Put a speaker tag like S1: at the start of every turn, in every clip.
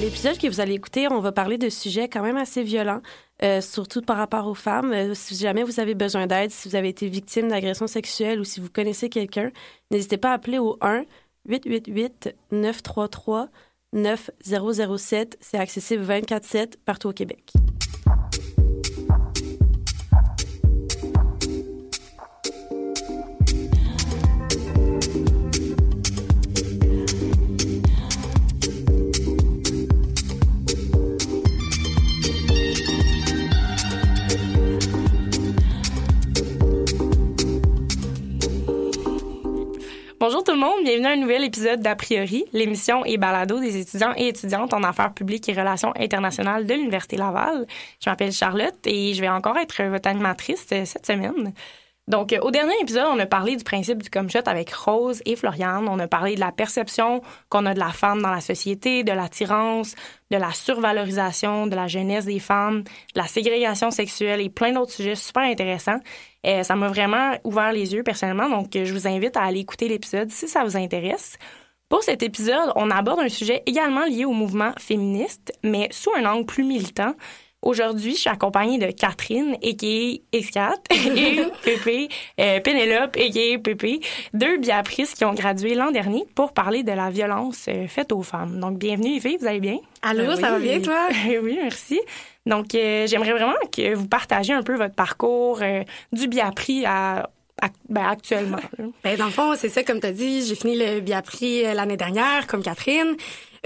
S1: L'épisode que vous allez écouter, on va parler de sujets quand même assez violents, euh, surtout par rapport aux femmes. Euh, si jamais vous avez besoin d'aide, si vous avez été victime d'agression sexuelle ou si vous connaissez quelqu'un, n'hésitez pas à appeler au 1 888 933 9007. C'est accessible 24/7 partout au Québec.
S2: Bonjour tout le monde, bienvenue à un nouvel épisode d'A priori, l'émission et balado des étudiants et étudiantes en affaires publiques et relations internationales de l'Université Laval. Je m'appelle Charlotte et je vais encore être votre animatrice cette semaine. Donc, euh, au dernier épisode, on a parlé du principe du come shot avec Rose et Floriane. On a parlé de la perception qu'on a de la femme dans la société, de l'attirance, de la survalorisation, de la jeunesse des femmes, de la ségrégation sexuelle et plein d'autres sujets super intéressants. Et ça m'a vraiment ouvert les yeux personnellement. Donc, je vous invite à aller écouter l'épisode si ça vous intéresse. Pour cet épisode, on aborde un sujet également lié au mouvement féministe, mais sous un angle plus militant. Aujourd'hui, je suis accompagnée de Catherine, a.k.a. X4, et Pépé, euh, Pénélope, a.k.a. Pépé, deux biaprices qui ont gradué l'an dernier pour parler de la violence euh, faite aux femmes. Donc, bienvenue les filles, vous allez bien?
S3: Allô, ça va bien, toi?
S2: oui, merci. Donc, euh, j'aimerais vraiment que vous partagiez un peu votre parcours euh, du biapris à ben, actuellement.
S3: Ben, dans le fond, c'est ça, comme tu as dit, j'ai fini le biapris euh, l'année dernière, comme Catherine.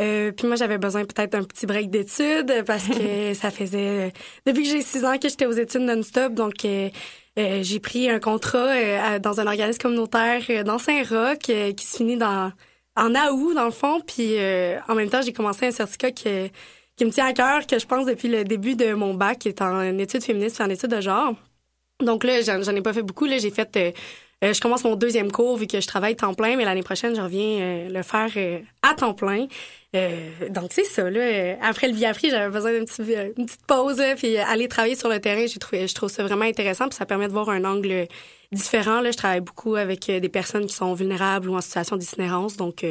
S3: Euh, puis moi, j'avais besoin peut-être d'un petit break d'études parce que ça faisait depuis que j'ai six ans que j'étais aux études non-stop. Donc, euh, euh, j'ai pris un contrat dans un organisme communautaire dans Saint-Roch qui se finit dans en août, dans le fond. Puis en même temps, j'ai commencé un certificat qui, qui me tient à cœur, que je pense depuis le début de mon bac, qui est en études féministes et en études de genre. Donc là, j'en ai pas fait beaucoup. Là, j'ai fait euh, je commence mon deuxième cours vu que je travaille temps plein, mais l'année prochaine, je reviens euh, le faire euh, à temps plein. donc, c'est ça. Là, après le Viafri, j'avais besoin d'une petite, une petite pause. puis aller travailler sur le terrain, j'ai trouvé, je trouve ça vraiment intéressant. Puis ça permet de voir un angle différent. Là, je travaille beaucoup avec des personnes qui sont vulnérables ou en situation d'itinérance. Donc,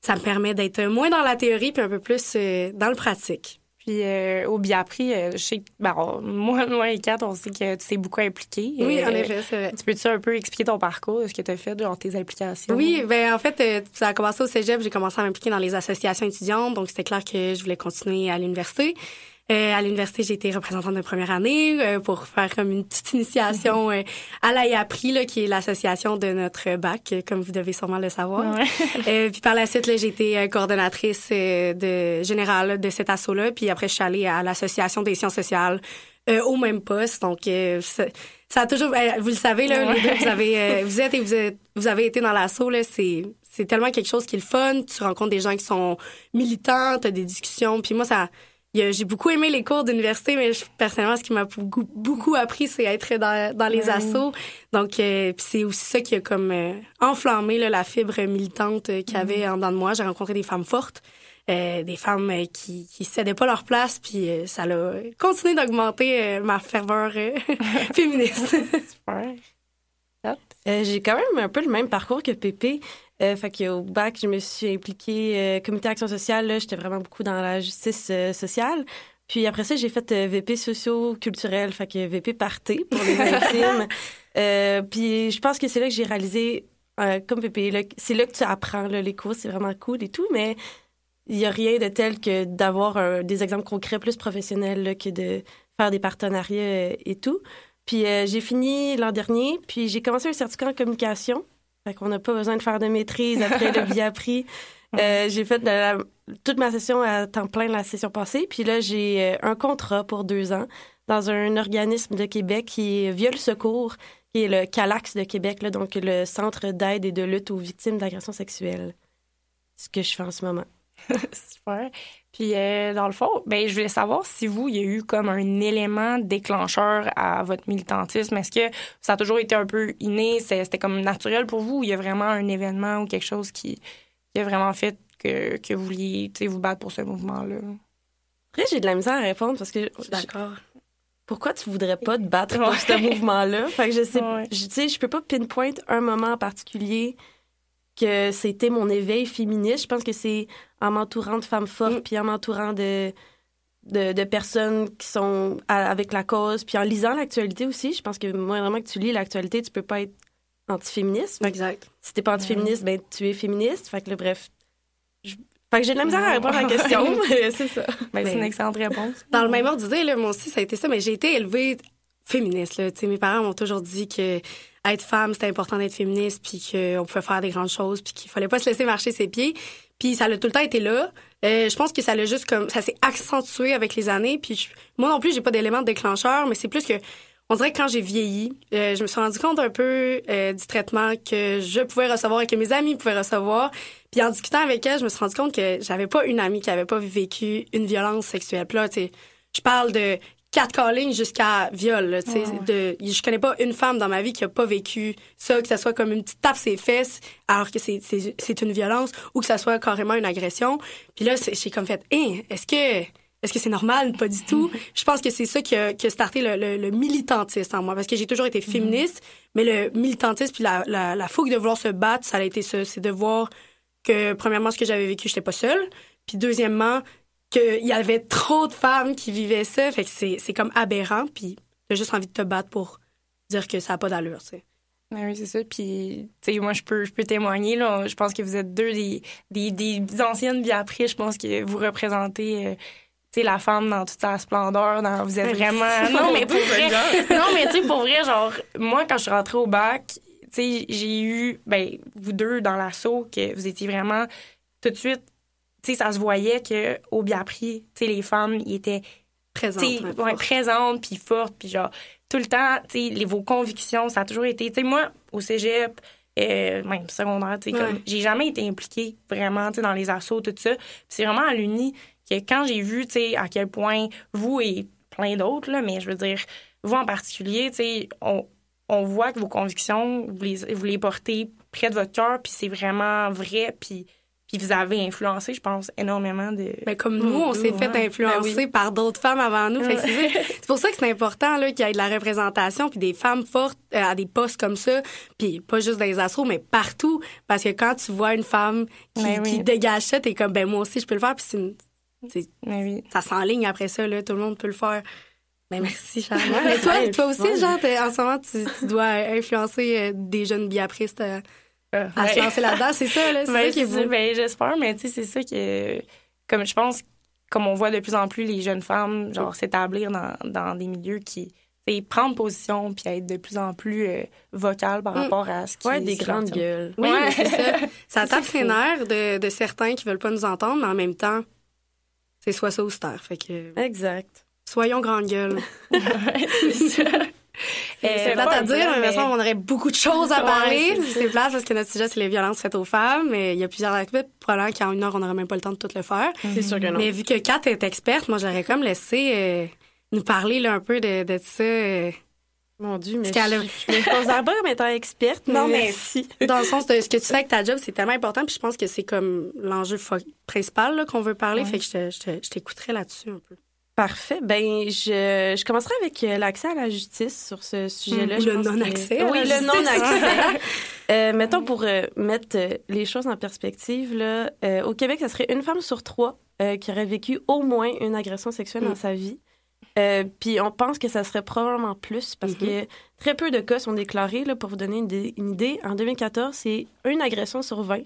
S3: ça me permet d'être moins dans la théorie puis un peu plus dans le pratique.
S2: Puis euh, au Biapri, euh, je sais, ben, moi, moi et Kat, on sait que tu t'es beaucoup impliquée.
S3: Oui, en euh, effet, c'est vrai.
S2: Tu peux-tu un peu expliquer ton parcours, ce que tu as fait, genre tes implications?
S3: Oui, ben en fait, ça a commencé au cégep. J'ai commencé à m'impliquer dans les associations étudiantes, donc c'était clair que je voulais continuer à l'université. Euh, à l'université, j'ai été représentante de première année euh, pour faire comme une petite initiation euh, à l'AIAPRI, là, qui est l'association de notre bac, comme vous devez sûrement le savoir. puis par la suite, j'ai été coordonnatrice de générale de cet assaut-là. Puis après, je suis allée à l'association des sciences sociales au même poste. Donc, ça, ça, a toujours... Vous le savez, là, vous, avez, vous êtes et vous, êtes, vous avez été dans l'assaut, là, c'est c'est tellement quelque chose qui est le fun. Tu rencontres des gens qui sont militants, tu as des discussions. Puis moi, ça j'ai beaucoup aimé les cours d'université, mais personnellement, ce qui m'a beaucoup, appris, c'est être dans, les assos. Donc, euh, c'est aussi ça qui a comme euh, enflammé la fibre militante euh, qu'il y avait mm-hmm. en dedans de moi. J'ai rencontré des femmes fortes, des femmes qui, qui cédaient pas leur place, puis ça a continué d'augmenter ma ferveur féministe.
S1: Super. J'ai quand même un peu le même parcours que Pépé. Euh, fait qu'au bac, je me suis impliquée euh, comité action sociale. Là, j'étais vraiment beaucoup dans la justice euh, sociale. Puis après ça, j'ai fait euh, VP socio-culturel, fait que VP parté pour les intimes. puis je pense que c'est là que j'ai réalisé, comme VP, c'est là que tu apprends là, les cours, c'est vraiment cool et tout, mais il y a rien de tel que d'avoir des exemples concrets plus professionnels que de faire des partenariats et tout. Puis j'ai fini l'an dernier, puis j'ai commencé un certificat en communication. Fait qu'on n'a pas besoin de faire de maîtrise après le bien appris. Euh, j'ai fait toute ma session à temps plein la session passée. Puis là, j'ai euh, un contrat pour deux ans dans un organisme de Québec qui est Viol Secours, qui est le CALAX de Québec, là, donc le Centre d'aide et de lutte aux victimes d'agressions sexuelles. Ce que je fais en ce moment.
S2: Super. Puis, euh, dans le fond, ben, je voulais savoir si vous, il y a eu comme un élément déclencheur à votre militantisme. Est-ce que ça a toujours été un peu inné, c'était comme naturel pour vous, ou il y a vraiment un événement ou quelque chose qui, a vraiment fait que, que vous vouliez vous battre pour ce mouvement-là?
S1: Après, j'ai de la misère à répondre parce que.
S3: D'accord.
S1: Pourquoi tu voudrais pas te battre pour ce mouvement-là? Fait que je sais, je, sais, je peux pas pinpoint un moment en particulier que c'était mon éveil féministe. Je pense que c'est en m'entourant de femmes fortes,
S3: Mm.
S1: puis en m'entourant de, de, de personnes qui sont à- avec la cause, puis en lisant l'actualité aussi. Je pense que moi, vraiment, que tu lis l'actualité, tu peux pas être antiféministe.
S3: Exact.
S1: si t'es pas antiféministe, ben tu es féministe. Fait que là, bref. je- Fait que j'ai de la misère à répondre à la question, mais c'est ça.
S2: Ben, c'est une excellente réponse.
S3: Dans le même ordre d'idée, moi aussi, ça a été ça, mais j'ai été élevée féministe. Là. Mes parents m'ont toujours dit que être femme, c'était important d'être féministe, puis qu'on pouvait faire des grandes choses, puis qu'il fallait pas se laisser marcher ses pieds. Puis ça a tout le temps été là. Euh, je pense que ça l'a juste comme ça s'est accentué avec les années. Puis je- moi non plus, j'ai pas d'élément déclencheur, mais c'est plus que on dirait que quand j'ai vieilli, euh, je me suis rendu compte un peu euh, du traitement que je pouvais recevoir et que mes amis pouvaient recevoir. Puis en discutant avec elle, je me suis rendu compte que j'avais pas une amie qui avait pas vécu une violence sexuelle. Puis là, tu je parle de quatre callings jusqu'à viol. tu sais, de, je connais pas une femme dans ma vie qui a pas vécu ça, que ça soit comme une petite tape ses fesses, alors que c'est c'est c'est une violence, ou que ça soit carrément une agression. Puis là, j'ai comme fait, hein, est-ce que est-ce que c'est normal? Pas du tout. Je pense que c'est ça qui a, qui a starté le, le, le militantisme en moi, parce que j'ai toujours été féministe, mais le militantisme puis la, la, la fougue de vouloir se battre, ça a été ça. C'est de voir que, premièrement, ce que j'avais vécu, j'étais pas seule. Puis deuxièmement, qu'il y avait trop de femmes qui vivaient ça. Fait que c'est c'est comme aberrant. Puis t'as juste envie de te battre pour dire que ça n'a pas d'allure, tu sais.
S2: Ben oui, c'est ça. Puis, tu sais, moi, je peux, je peux témoigner. Là. Je pense que vous êtes deux des, des, des anciennes bien après. Je pense que vous représentez, euh, tu sais, la femme dans toute sa splendeur. Dans, vous êtes vraiment. Non, mais pour vrai. non, mais tu sais, pour vrai, genre, moi, quand je suis rentrée au bac, tu sais, j'ai eu, ben, vous deux dans l'assaut, que vous étiez vraiment tout de suite. Tu sais, ça se voyait que au Biapri, tu sais, les femmes, ils étaient
S3: Présente.
S2: t'sais,
S3: hein,
S2: ouais,
S3: forte.
S2: présente puis forte puis genre tout le temps tu sais les vos convictions ça a toujours été tu sais moi au cégep euh, même secondaire tu sais
S3: Ouais.
S2: j'ai jamais été impliquée vraiment tu sais dans les assauts tout ça c'est vraiment à l'uni que quand j'ai vu tu sais à quel point vous et plein d'autres là mais je veux dire vous en particulier tu sais on on voit que vos convictions vous les vous les portez près de votre cœur puis c'est vraiment vrai puis puis vous avez influencé je pense énormément de
S3: Mais comme nous, on s'est fait influencer
S2: Ben
S3: par d'autres femmes avant nous. C'est pour ça que c'est important là, qu'il y ait de la représentation puis des femmes fortes euh, à des postes comme ça. Puis pas juste dans les assos, mais partout. Parce que quand tu vois une femme qui,
S2: Ben oui.
S3: qui dégage ça, t'es comme, ben moi aussi, je peux le faire. Puis c'est une-
S2: oui
S3: ça s'enligne après ça. Là, tout le monde peut le faire. Ben merci, Charles. Mais toi, toi aussi, genre, en ce moment, tu, tu dois influencer euh, des jeunes biapristes euh, à se lancer là-dedans. C'est ça, là. C'est
S2: Ben,
S3: ça qui est beau.
S2: ben, j'espère, mais tu sais, c'est ça que, comme je pense, comme on voit de plus en plus les jeunes femmes, genre, s'établir dans, dans des milieux qui, sais, prendre position puis être de plus en plus euh, vocales par
S3: Mm.
S2: rapport à ce qui
S1: Ouais, des
S2: qui leur
S1: grandes
S2: tient.
S1: gueules.
S3: Oui,
S2: Ouais.
S3: c'est ça. Ça tape ses nerfs de, de certains qui veulent pas nous entendre, mais en même temps, c'est soit ça ou. Fait que
S1: Exact.
S3: soyons grande gueule.
S2: c'est ça.
S3: C'est plate à dire, mais,
S2: mais-
S3: qu'on aurait beaucoup de choses à
S2: Ouais,
S3: parler.
S2: ça.
S3: c'est plate parce que notre sujet, c'est les violences faites aux femmes, mais il y a plusieurs aspects. Probablement qu'en une heure, on n'aurait même pas le temps de tout le faire.
S1: C'est sûr que non.
S3: Mais vu que Kat est experte, moi, j'aurais comme laissé euh, nous parler là, un peu de, de ça. euh,
S1: Mon Dieu, mais je, je me considère pas comme étant experte.
S3: Non, mais-
S1: merci.
S3: dans le sens de ce que tu fais avec ta job, c'est tellement important. Puis je pense que c'est comme l'enjeu principal qu'on veut parler.
S2: Ouais.
S3: Fait que je t'écouterai là-dessus un peu.
S1: Parfait. Ben, je, je commencerai avec euh, l'accès à la justice sur ce sujet-là. Je
S3: le
S1: que-
S3: non-accès
S1: Oui, le non-accès. Euh, mettons, pour euh, mettre les choses en perspective, là, euh, au Québec, ça serait une femme sur trois qui aurait vécu au moins une agression sexuelle
S3: Mm.
S1: dans sa vie. Puis on pense que ça serait probablement plus parce
S3: Mm-hmm.
S1: que très peu de cas sont déclarés. Là, pour vous donner une, idée- une idée, en 2014, c'est une agression sur 20.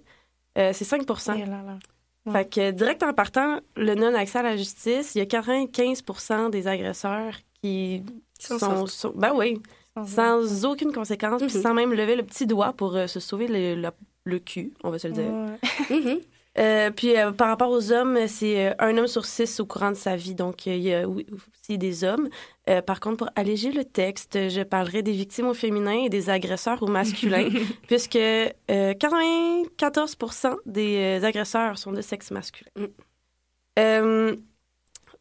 S1: Euh, c'est 5
S2: Eh là là. Ouais.
S1: Fait que direct en partant, le non-accès à la justice, il y a 95% des agresseurs qui sont,
S3: sortent.
S1: sont- ben oui, sans aucune conséquence, puis
S3: Mhm.
S1: sans même lever le petit doigt pour euh, se sauver le, le- le cul, on va se le dire.
S2: Ouais.
S3: Mhm.
S1: Euh, puis euh, par rapport aux hommes, c'est euh, un homme sur six au courant de sa vie, donc il y a aussi des hommes. Par contre, pour alléger le texte, je parlerai des victimes au féminin et des agresseurs au masculin, puisque euh, 94% des agresseurs sont de sexe masculin.
S3: Mm.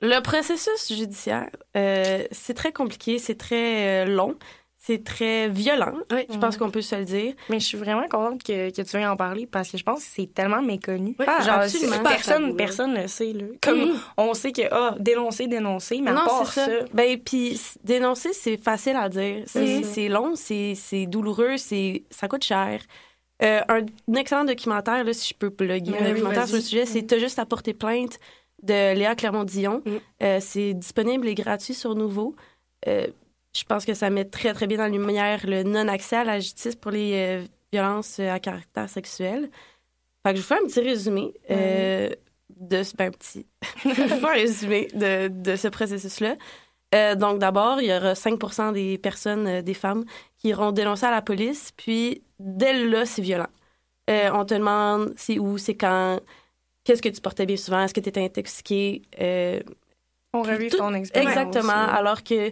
S1: Le processus judiciaire, c'est très compliqué, c'est très long, c'est très violent.
S3: Oui.
S1: Je pense qu'on peut se le dire.
S2: Mais je suis vraiment contente que, que tu veuilles en parler parce que je pense que c'est tellement méconnu.
S1: Oui,
S2: Genre,
S1: absolument.
S2: c'est- personne,
S3: Tabou,
S2: personne ne sait. Là. Comme
S3: Mhm.
S2: on sait que, ah, dénoncer, dénoncer, mais à
S1: non,
S2: part
S1: c'est ça.
S2: ça,
S1: Ben, puis dénoncer, c'est facile à dire. C'est
S2: Mhm.
S1: c'est long, c'est c'est douloureux, c'est ça coûte cher. Euh, un, excellent documentaire, là, si je peux plugger, un documentaire sur le sujet, c'est T'as juste à porter plainte de Léa Clermont-Dion. Mm. Euh, c'est disponible et gratuit sur Nouveau. Euh, je pense que ça met très, très bien en lumière le non-accès à la justice pour les violences à caractère sexuel. Fait que je vous fais un petit résumé de ce ben, petit un résumé de, de ce processus-là. donc, d'abord, il y aura 5% des personnes, des femmes, qui iront dénoncer à la police. Puis, dès là, c'est violent. on te demande c'est où, c'est quand, Qu'est-ce que tu portais bien souvent? Est-ce que tu étais intoxiqué? Euh,
S2: On revue ton expérience.
S1: Exactement. Alors que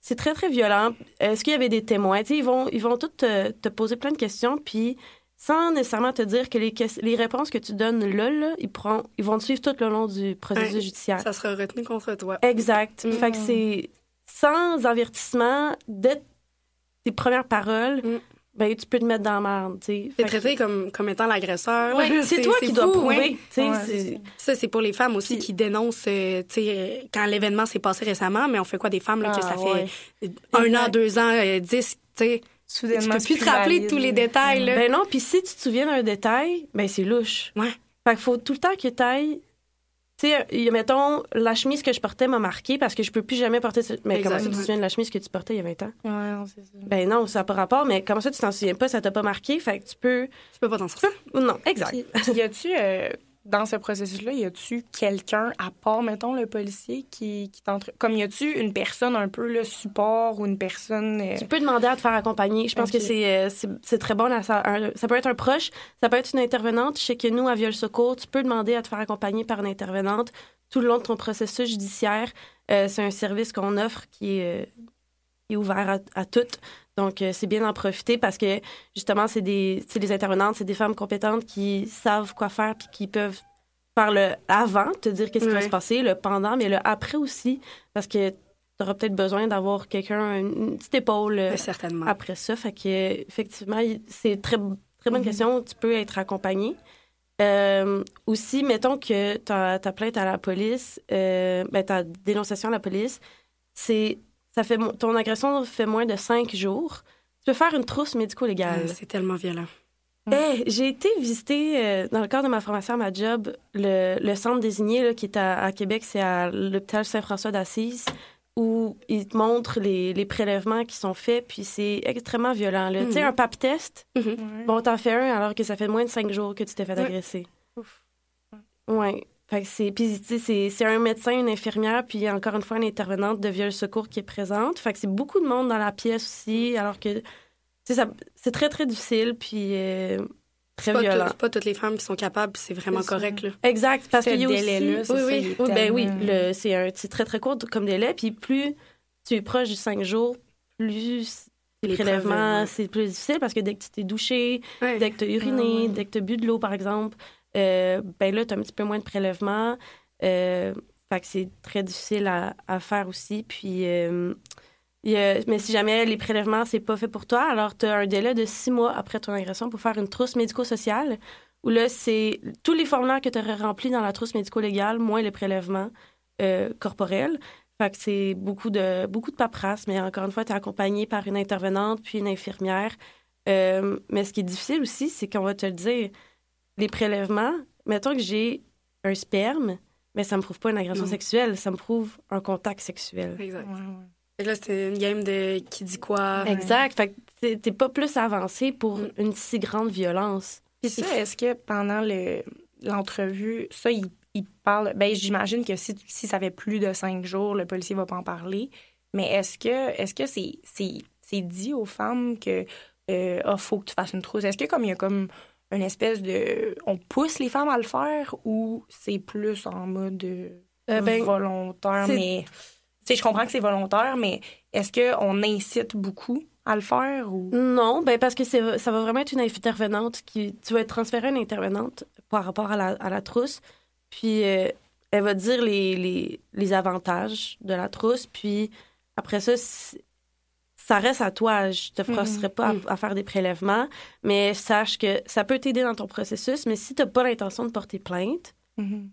S1: c'est très, très violent. Est-ce qu'il y avait des témoins? ils vont, ils vont tous te, poser plein de questions, puis sans nécessairement te dire que les, les réponses que tu donnes là, ils, pourront, ils vont te suivre tout le long du processus judiciaire.
S3: Ça sera retenu contre toi.
S1: Exact. Mm. Fait que c'est sans avertissement dès tes premières paroles. Mm ben, tu peux te mettre dans la merde.
S3: T'es traité comme, comme étant l'agresseur.
S1: c'est toi qui dois prouver.
S3: ça, c'est pour les femmes aussi qui dénoncent euh, quand l'événement s'est passé récemment, mais on fait quoi des femmes là, que ça ah, fait un an, deux ans, euh, dix, tu sais? Soudainement, tu peux plus te rappeler tous les détails. Là.
S1: Ben non, puis si tu te souviens d'un détail, ben c'est louche.
S3: Ouais.
S1: Fait qu'il faut tout le temps que tu ailles tu sais, mettons, la chemise que je portais m'a marqué parce que je peux plus jamais porter. Mais comment ça, tu te souviens de la chemise que tu portais il y a 20 ans?
S2: Ouais, non, c'est ça.
S1: Ben non, ça n'a pas rapport, mais comment ça, tu t'en souviens pas? Ça t'a pas marqué? Fait que tu peux.
S3: Tu peux pas t'en sortir.
S1: Non, exact.
S2: y a-tu. Euh, dans ce processus-là, y a-tu quelqu'un, à part, mettons, le policier, qui, qui t'entre... Comme y a-tu une personne un peu le support ou une personne. Euh,
S1: tu peux demander à te faire accompagner. Je pense que euh, c'est, c'est, très bon. Là, ça, ça peut être un proche, ça peut être une intervenante. Je sais que nous, à Viol Secours, tu peux demander à te faire accompagner par une intervenante tout le long de ton processus judiciaire. Euh, c'est un service qu'on offre qui est, est ouvert à, toutes. Donc, c'est bien d'en profiter parce que, justement, c'est des, des intervenantes, c'est des femmes compétentes qui savent quoi faire puis qui peuvent faire le avant, te dire qu'est-ce qui va se passer, le pendant, mais le après aussi, parce que tu auras peut-être besoin d'avoir quelqu'un, une petite épaule euh,
S3: certainement.
S1: après ça. Fait que, effectivement, c'est très, très bonne mm-hmm. question. Tu peux être accompagné. Euh, aussi, mettons que ta, ta plainte à la police, euh, ben, ta dénonciation à la police, c'est ça fait ton agression fait moins de cinq jours. Tu peux faire une trousse médico-légale.
S3: c'est tellement violent.
S1: Eh, j'ai été visiter, euh, dans le cadre de ma formation à ma job, le, centre désigné qui est à, Québec, c'est à l'hôpital Saint-François d'Assise, où ils te montrent les, prélèvements qui sont faits, puis c'est extrêmement violent. Tu sais, mhm. un pap test, mhm. bon, t'en fais un alors que ça fait moins de cinq jours que tu t'es fait agresser. Ouf. Ouais. Fait que c'est, puis c'est, un médecin, une infirmière, puis encore une fois une intervenante de viol secours qui est présente. Fait que c'est beaucoup de monde dans la pièce aussi, alors que c'est très, très difficile, puis euh, très violent.
S3: C'est pas toutes les femmes qui sont capables, c'est vraiment correct. Là.
S1: Exact, parce qu'il y a
S3: aussi...
S1: oui, oui, oui, ben oui, c'est très, très court comme délai, puis plus tu es proche du 5 jours, plus les prélèvements, c'est plus difficile parce que dès que tu t'es douché, dès que tu as uriné, dès que tu as bu de l'eau, par exemple, euh, ben là, tu as un petit peu moins de prélèvements. Euh, fait que c'est très difficile à, faire aussi. Puis, euh, mais si jamais les prélèvements, c'est pas fait pour toi, alors tu as un délai de six mois après ton agression pour faire une trousse médico-sociale, où là, c'est tous les formulaires que tu aurais remplis dans la trousse médico-légale, moins les prélèvements corporels. Fait que c'est beaucoup de, beaucoup de paperasse, mais encore une fois, tu es accompagné par une intervenante puis une infirmière. Mais ce qui est difficile aussi, c'est qu'on va te le dire, les prélèvements, mettons que j'ai un sperme, mais ça me prouve pas une agression sexuelle, ça me prouve un contact sexuel.
S3: Exact là, c'était une game de qui dit quoi.
S1: Exact. Fait que t'es pas plus avancé pour mm. une si grande violence.
S2: Puis ça, est-ce que pendant l'entrevue, ça, il, il, parle. Ben, j'imagine que si, si ça fait plus de cinq jours, le policier va pas en parler. Mais est-ce que est-ce que c'est c'est dit aux femmes que euh, oh, faut que tu fasses une trousse? Est-ce que comme il y a comme une espèce de on pousse les femmes à le faire ou c'est plus en mode euh, ben, volontaire mais je comprends que c'est volontaire, mais est-ce qu'on incite beaucoup à le faire ou?
S1: Non, ben parce que ça va vraiment être une intervenante qui tu vas être transféré à une intervenante par rapport à la, trousse, puis euh, elle va dire les, les, avantages de la trousse, puis après ça ça reste à toi. Je te forcerai mm-hmm. pas mm. à, faire des prélèvements, mais sache que ça peut t'aider dans ton processus, mais si tu n'as pas l'intention de porter plainte, mm-hmm.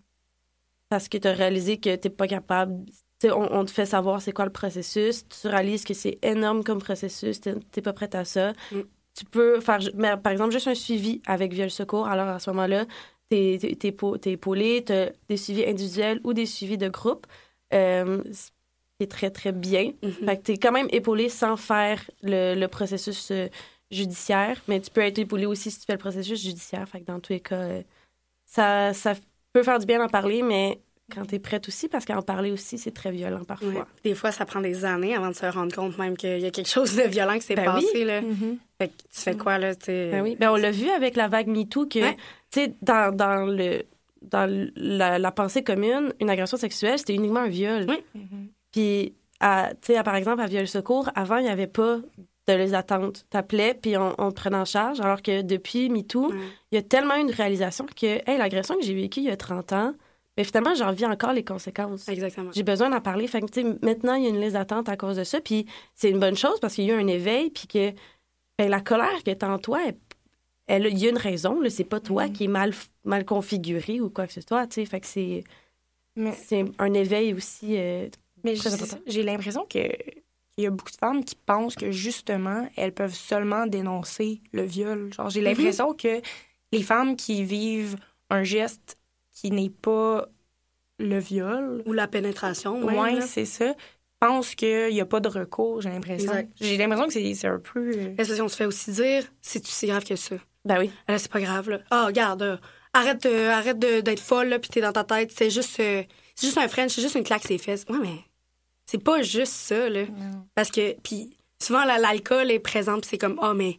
S1: parce que tu as réalisé que tu n'es pas capable, on, te fait savoir c'est quoi le processus. Tu réalises que c'est énorme comme processus. Tu n'es pas prête à ça. Mm. tu peux faire, mais, par exemple, juste un suivi avec Viol Secours. Alors, à ce moment-là, t'es es, es, épaulé, t'as des suivis individuels ou des suivis de groupe. Euh, qui est très, très bien.
S3: Mhm.
S1: Fait que t'es quand même épaulé sans faire le, le processus euh, judiciaire, mais tu peux être épaulé aussi si tu fais le processus judiciaire. Fait que dans tous les cas, euh, ça, ça peut faire du bien d'en parler, mais quand tu es prête aussi, parce qu'en parler aussi, c'est très violent parfois.
S3: Ouais. Des fois, ça prend des années avant de se rendre compte même qu'il y a quelque chose de violent qui s'est
S1: Ben
S3: passé.
S1: oui.
S3: Là.
S2: Mhm.
S3: Fait que tu fais quoi, là?
S1: Ben oui. Ben, on l'a vu avec la vague MeToo que,
S3: Ouais.
S1: tu sais, dans, dans, le, dans la, la pensée commune, une agression sexuelle, c'était uniquement un viol.
S3: Oui.
S1: Puis, à- tu sais, à- par exemple, à Viol Secours, avant, il n'y avait pas de les attentes. T'appelais, puis on, on te prenait en charge, alors que depuis MeToo, il y a tellement une réalisation que, hey, l'agression que j'ai vécue il y a 30 ans, mais finalement, j'en vis encore les conséquences.
S3: Exactement.
S1: J'ai besoin d'en parler. Fait que, maintenant, il y a une liste d'attente à cause de ça. Puis c'est une bonne chose parce qu'il y a eu un éveil. Puis que ben, la colère que t'as en toi, elle, elle- il y a une raison. C'est pas toi
S2: Mhm.
S1: qui est mal, mal configuré ou quoi que ce soit. Tu sais, fait que c'est,
S2: Mais,
S1: c'est un éveil aussi. euh,
S2: mais j'ai- l'impression que il y a beaucoup de femmes qui pensent que justement elles peuvent seulement dénoncer le viol. Genre j'ai l'impression que les femmes qui vivent un geste qui n'est pas le viol,
S3: Ou la pénétration. même,
S2: ouais, c'est ça, pensent qu'il n'y a pas de recours, j'ai l'impression. J'ai l'impression que c'est un peu euh,
S3: Est-ce qu'on se fait aussi dire, c'est si grave que ça?
S1: Ben oui.
S3: Là, c'est pas grave, là. Ah, regarde, euh, arrête, de- arrête d'être folle, là, puis t'es dans ta tête. C'est juste, euh, c'est juste un French, c'est juste une claque ses fesses. Ouais, mais c'est pas juste ça, là. Parce que, puis souvent, la- l'alcool est présent, puis c'est comme, ah, mais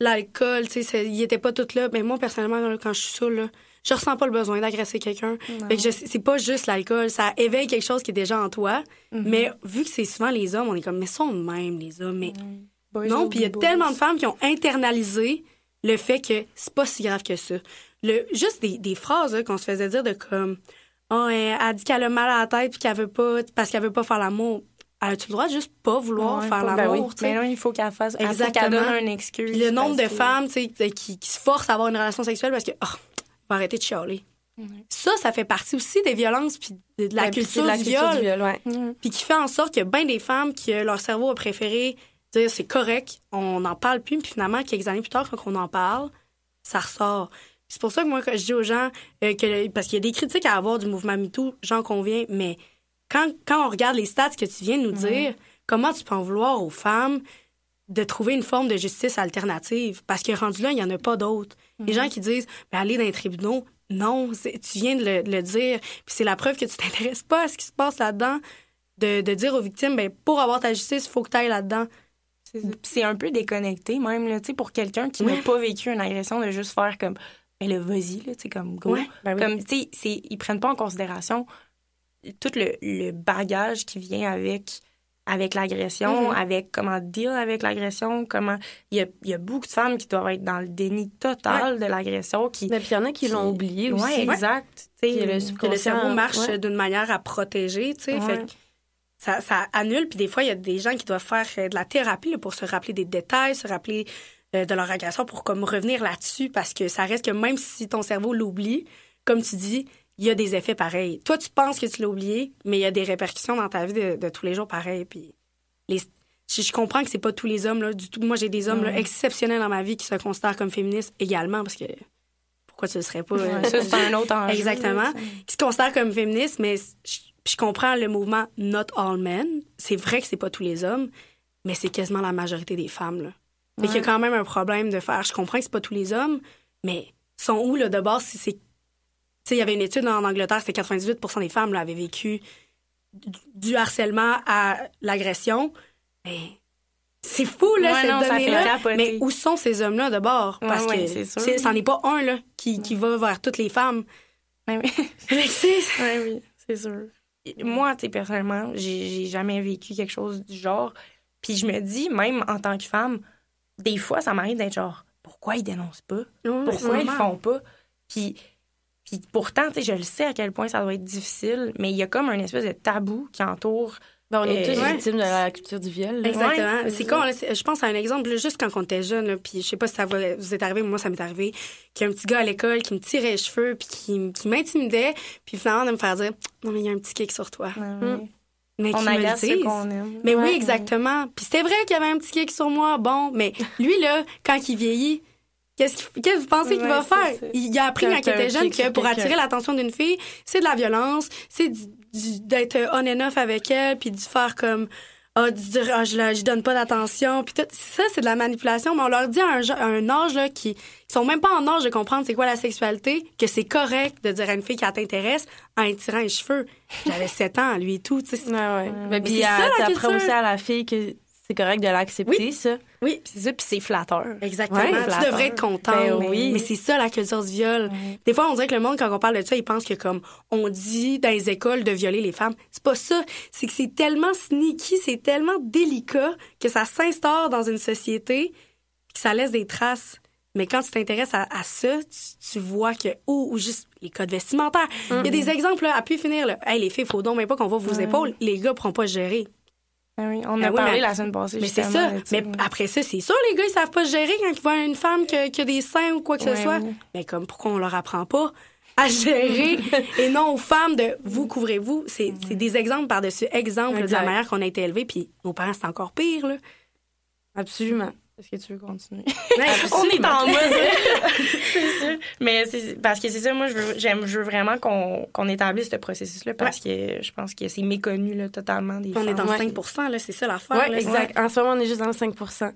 S3: l'alcool, tu sais, c'est- il était pas tout là. Mais moi, personnellement, là, quand je suis saoule, là, je ressens pas le besoin d'agresser quelqu'un. Fait que je- c'est pas juste l'alcool, ça éveille quelque chose qui est déjà en toi.
S2: Mhm.
S3: Mais vu que c'est souvent les hommes, on est comme, mais sont même, les hommes. Mais
S2: Boys
S3: non, puis il y a
S2: boys.
S3: tellement de femmes qui ont internalisé le fait que c'est pas si grave que ça. Le, juste des, des phrases qu'on se faisait dire de comme oh, elle, elle dit qu'elle a mal à la tête puis qu'elle veut pas parce qu'elle veut pas faire l'amour. Elle a-tu le droit de juste pas vouloir
S2: Ouais,
S3: faire
S1: ben
S3: l'amour,
S1: oui.
S2: Mais non, il faut qu'elle fasse,
S3: Exactement.
S2: qu'elle donne une excuse.
S3: Puis le nombre de
S2: que-
S3: femmes qui, qui se forcent à avoir une relation sexuelle parce que oh, va arrêter de chialer. Ça, ça fait partie aussi des violences puis de, la
S1: Ben,
S3: culture,
S1: de la
S3: du,
S1: culture
S3: viol.
S1: du viol. ouais.
S2: Mhm.
S3: Puis qui fait en sorte que bien des femmes qui euh, leur cerveau a préféré dire c'est correct, on n'en parle plus, puis finalement, quelques années plus tard, quand on en parle, ça ressort. C'est pour ça que moi, quand je dis aux gens, euh, que, parce qu'il y a des critiques à avoir du mouvement MeToo, j'en conviens, mais quand, quand on regarde les stats que tu viens de nous dire, comment tu peux en vouloir aux femmes de trouver une forme de justice alternative? Parce que rendu là, il n'y en a pas d'autres. Les gens qui disent, ben, aller dans les tribunaux, non, tu viens de le, de le dire, puis c'est la preuve que tu t'intéresses pas à ce qui se passe là-dedans, de, de dire aux victimes, ben, pour avoir ta justice, il faut que tu ailles là-dedans.
S2: C'est un peu déconnecté, même, là, pour quelqu'un qui
S3: Ouais.
S2: n'a pas vécu une agression, de juste faire comme, ben là, vas-y, là, tu sais, comme, go.
S3: Ouais,
S1: ben oui.
S2: Comme, tu sais, c'est- ils prennent pas en considération tout le, le bagage qui vient avec avec l'agression,
S3: Mhm.
S2: avec comment deal avec l'agression, comment... Il y a, il y a beaucoup de femmes qui doivent être dans le déni total de l'agression, qui...
S1: Mais puis il y en a qui l'ont oublié aussi.
S2: Ouais, exact. Tu sais,
S1: Puis le
S3: Que le cerveau marche
S1: ouais.
S3: d'une manière à protéger, tu sais.
S2: Ouais.
S3: Fait que ça, ça annule. Puis des fois, il y a des gens qui doivent faire euh, de la thérapie là, pour se rappeler des détails, se rappeler de leur agression pour comme revenir là-dessus parce que ça reste que même si ton cerveau l'oublie, comme tu dis, il y a des effets pareils. Toi, tu penses que tu l'as oublié, mais il y a des répercussions dans ta vie de, de tous les jours pareils. Puis les, je, je comprends que c'est pas tous les hommes là, du tout. Moi, j'ai des hommes là, exceptionnels dans ma vie qui se considèrent comme féministes également parce que pourquoi tu le serais pas euh,
S2: Ouais, ça, c'est un autre enjeu.
S3: Exactement. qui se considèrent comme féministes, mais je, je comprends le mouvement Not All Men. C'est vrai que c'est pas tous les hommes, mais c'est quasiment la majorité des femmes. Là. Fait qu'il y a quand même un problème de faire. Je comprends que c'est pas tous les hommes, mais sont où là de base si c'est. Tu sais, il y avait une étude en Angleterre, c'était 98% des femmes là, avaient vécu du- harcèlement à l'agression. Mais c'est fou, là,
S2: Ouais,
S3: cette
S2: non,
S3: donnée-là. Mais où sont ces hommes-là de bord? Parce
S2: ouais,
S3: que c'en est pas un là, qui, qui va vers toutes les femmes.
S2: Oui. Oui, c'est sûr. Moi, tu sais, personnellement, j'ai jamais vécu quelque chose du genre. Puis je me dis, même en tant que femme, des fois, ça m'arrive d'être genre, pourquoi ils dénoncent pas? Pourquoi ils le font pas? Puis, puis pourtant, tu sais, je le sais à quel point ça doit être difficile, mais il y a comme un espèce de tabou qui entoure.
S1: Ben, on est
S2: Euh,
S1: tous
S3: ouais.
S1: victimes de la culture du viol. là.
S3: Exactement.
S2: Ouais.
S3: c'est con, là, c'est- je pense à un exemple, là, juste quand on était jeune, là, puis je sais pas si ça va- vous est arrivé, mais moi, ça m'est arrivé, qu'il y a un petit gars à l'école qui me tirait les cheveux, puis qui, qui m'intimidait, puis finalement, de me faire dire « Non, mais il y a un petit kick sur toi.
S2: Euh,
S3: Mais
S2: On ce qu'on aime.
S3: Mais oui,
S1: Ouais.
S3: exactement. Puis c'était vrai qu'il y avait un petit kick sur moi. Bon, mais lui, là, quand il vieillit, qu'est-ce qu'il- qu'est-ce que vous pensez qu'il
S2: Ouais,
S3: va faire?
S2: ça.
S3: Il a appris
S1: Quand
S3: il était jeune que pour attirer l'attention d'une fille, c'est de la violence, c'est du- du- d'être on and off avec elle, puis de faire comme... Ah, de dire, ah, je, je donne pas d'attention. Puis tout, ça, c'est de la manipulation. Mais on leur dit à un, à un âge là, qui, qui sont même pas en âge de comprendre c'est quoi la sexualité, que c'est correct de dire à une fille qui t'intéresse en lui tirant les cheveux. J'avais 7 ans, lui et tout. tu sais.
S1: Ouais, ouais. Ben, puis
S3: c'est ça, la
S1: t'apprend
S3: culture.
S1: aussi à la fille que c'est correct de l'accepter, ça.
S3: Oui,
S2: C'est ça, puis c'est flatteur.
S3: Exactement.
S1: Ouais,
S3: tu
S2: flatteur.
S3: devrais être content.
S1: Ben
S3: mais
S1: oui.
S3: mais c'est ça la culture du viol. Des fois, on dirait que le monde, quand on parle de ça, il pense que comme on dit dans les écoles de violer les femmes. C'est pas ça. C'est que c'est tellement sneaky, c'est tellement délicat que ça s'instaure dans une société que ça laisse des traces. Mais quand tu t'intéresses à, à ça, tu, tu vois que ou, ou juste les codes vestimentaires. Il y a des exemples là, à pu finir. Là. Hey, les filles, faut donc même pas qu'on voit vos
S2: Ouais.
S3: épaules. Les gars pourront pas gérer.
S2: Ah oui, on
S3: Ah
S2: a parlé
S3: mais-
S2: la semaine passée.
S3: Mais c'est ça. Mais après ça, c'est sûr, les gars, ils savent pas se gérer quand ils voient une femme qui a, des seins ou quoi que
S2: Ouais,
S3: ce soit. Mais comme, pourquoi on leur apprend pas à gérer et non aux femmes de vous couvrez-vous? C'est des exemples par-dessus exemples de la manière qu'on a été élevés. Puis nos parents, c'est encore pire, là.
S1: Absolument.
S2: Est-ce que tu veux continuer?
S3: Ouais,
S2: On est en mode. c'est sûr. Mais c'est parce que c'est ça, moi, je veux, j'aime, je veux vraiment qu'on, qu'on établisse ce processus-là parce que je pense que c'est méconnu là, totalement des
S3: On est dans
S1: Ouais.
S3: 5 là, c'est ça l'affaire.
S1: Oui, exact. En ce moment, on est juste dans le 5%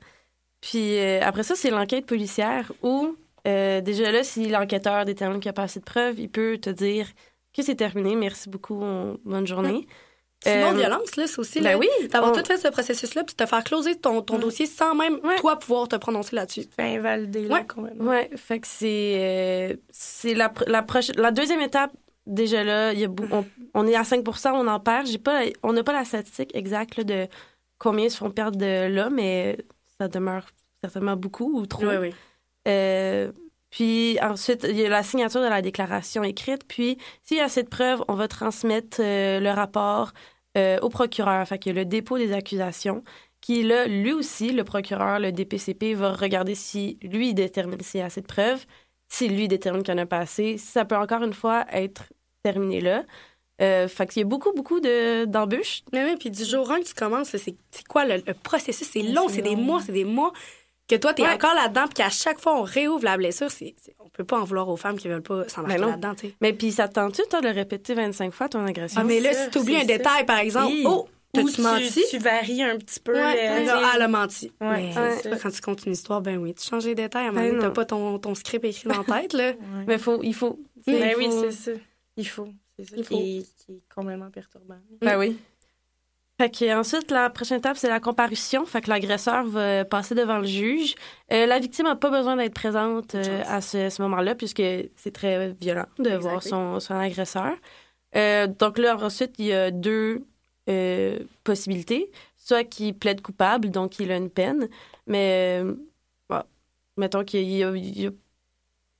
S1: Puis euh, après ça, c'est l'enquête policière où, euh, déjà là, si l'enquêteur détermine qu'il n'y a pas assez de preuves, il peut te dire que c'est terminé, merci beaucoup, on- bonne journée.
S3: Sinon,
S1: Euh,
S3: violence, là, c'est aussi,
S1: Ben
S3: là,
S1: oui.
S3: d'avoir
S1: on-
S3: tout fait ce processus-là puis de te faire closer ton, ton dossier sans même,
S1: Ouais.
S3: toi, pouvoir te prononcer là-dessus.
S2: Invalider là,
S3: Ouais.
S2: complètement.
S1: Ouais, fait que c'est euh, c'est la, la, proche- la deuxième étape. Déjà là, il y a on, on est à 5 on en perd. J'ai pas, la- on n'a pas la statistique exacte là, de combien se font perdre de là, mais ça demeure certainement beaucoup ou trop.
S3: Oui, oui.
S1: Euh, puis ensuite, il y a la signature de la déclaration écrite. Puis, s'il y a assez de preuves, on va transmettre euh, le rapport euh, au procureur. Fait que le dépôt des accusations, qui là, lui aussi, le procureur, le DPCP, va regarder si lui détermine s'il y a assez de preuves. Si lui détermine qu'il n'y en a pas assez, ça peut encore une fois être terminé là. Euh, fait qu'il y a beaucoup, beaucoup de- d'embûches.
S3: Mais oui, puis du jour 1 que tu commences, c'est quoi le, le processus? C'est long,
S2: c'est
S3: des mois, c'est des mois. Que toi, t'es
S1: Ouais.
S3: encore là-dedans, puis qu'à chaque fois, on réouvre la blessure. c'est c'est- on peut pas en vouloir aux femmes qui veulent pas s'embarquer
S1: Ben
S3: là-dedans, tu sais.
S1: Mais puis, ça te tente-tu, toi, de le répéter 25 fois, ton agression?
S3: Ah, mais là, si t'oublies
S2: c'est
S3: un détail, par exemple,
S2: Oui.
S3: oh,
S2: Ou
S3: t'as-tu menti?
S2: tu varies un petit peu.
S3: Ouais,
S2: euh,
S3: genre, ah, elle a menti.
S2: Ouais,
S3: mais quand tu comptes une histoire, ben oui, tu changes les détails. À un moment
S1: Ben
S3: donné, t'as pas ton, ton script écrit dans la tête, là.
S2: Ouais.
S1: Mais faut, il faut. tu
S2: Ben oui, c'est ça. Il faut. C'est ça qui est complètement perturbant.
S1: Ben oui. Fait que ensuite, la prochaine étape, c'est la comparution. Fait que l'agresseur va passer devant le juge. Euh, la victime n'a pas besoin d'être présente euh, à ce, ce moment-là, puisque c'est très violent de voir son, son agresseur. Euh, donc là, ensuite, il y a deux possibilités. Soit qu'il plaide coupable, donc il a une peine, mais bon, mettons qu'il il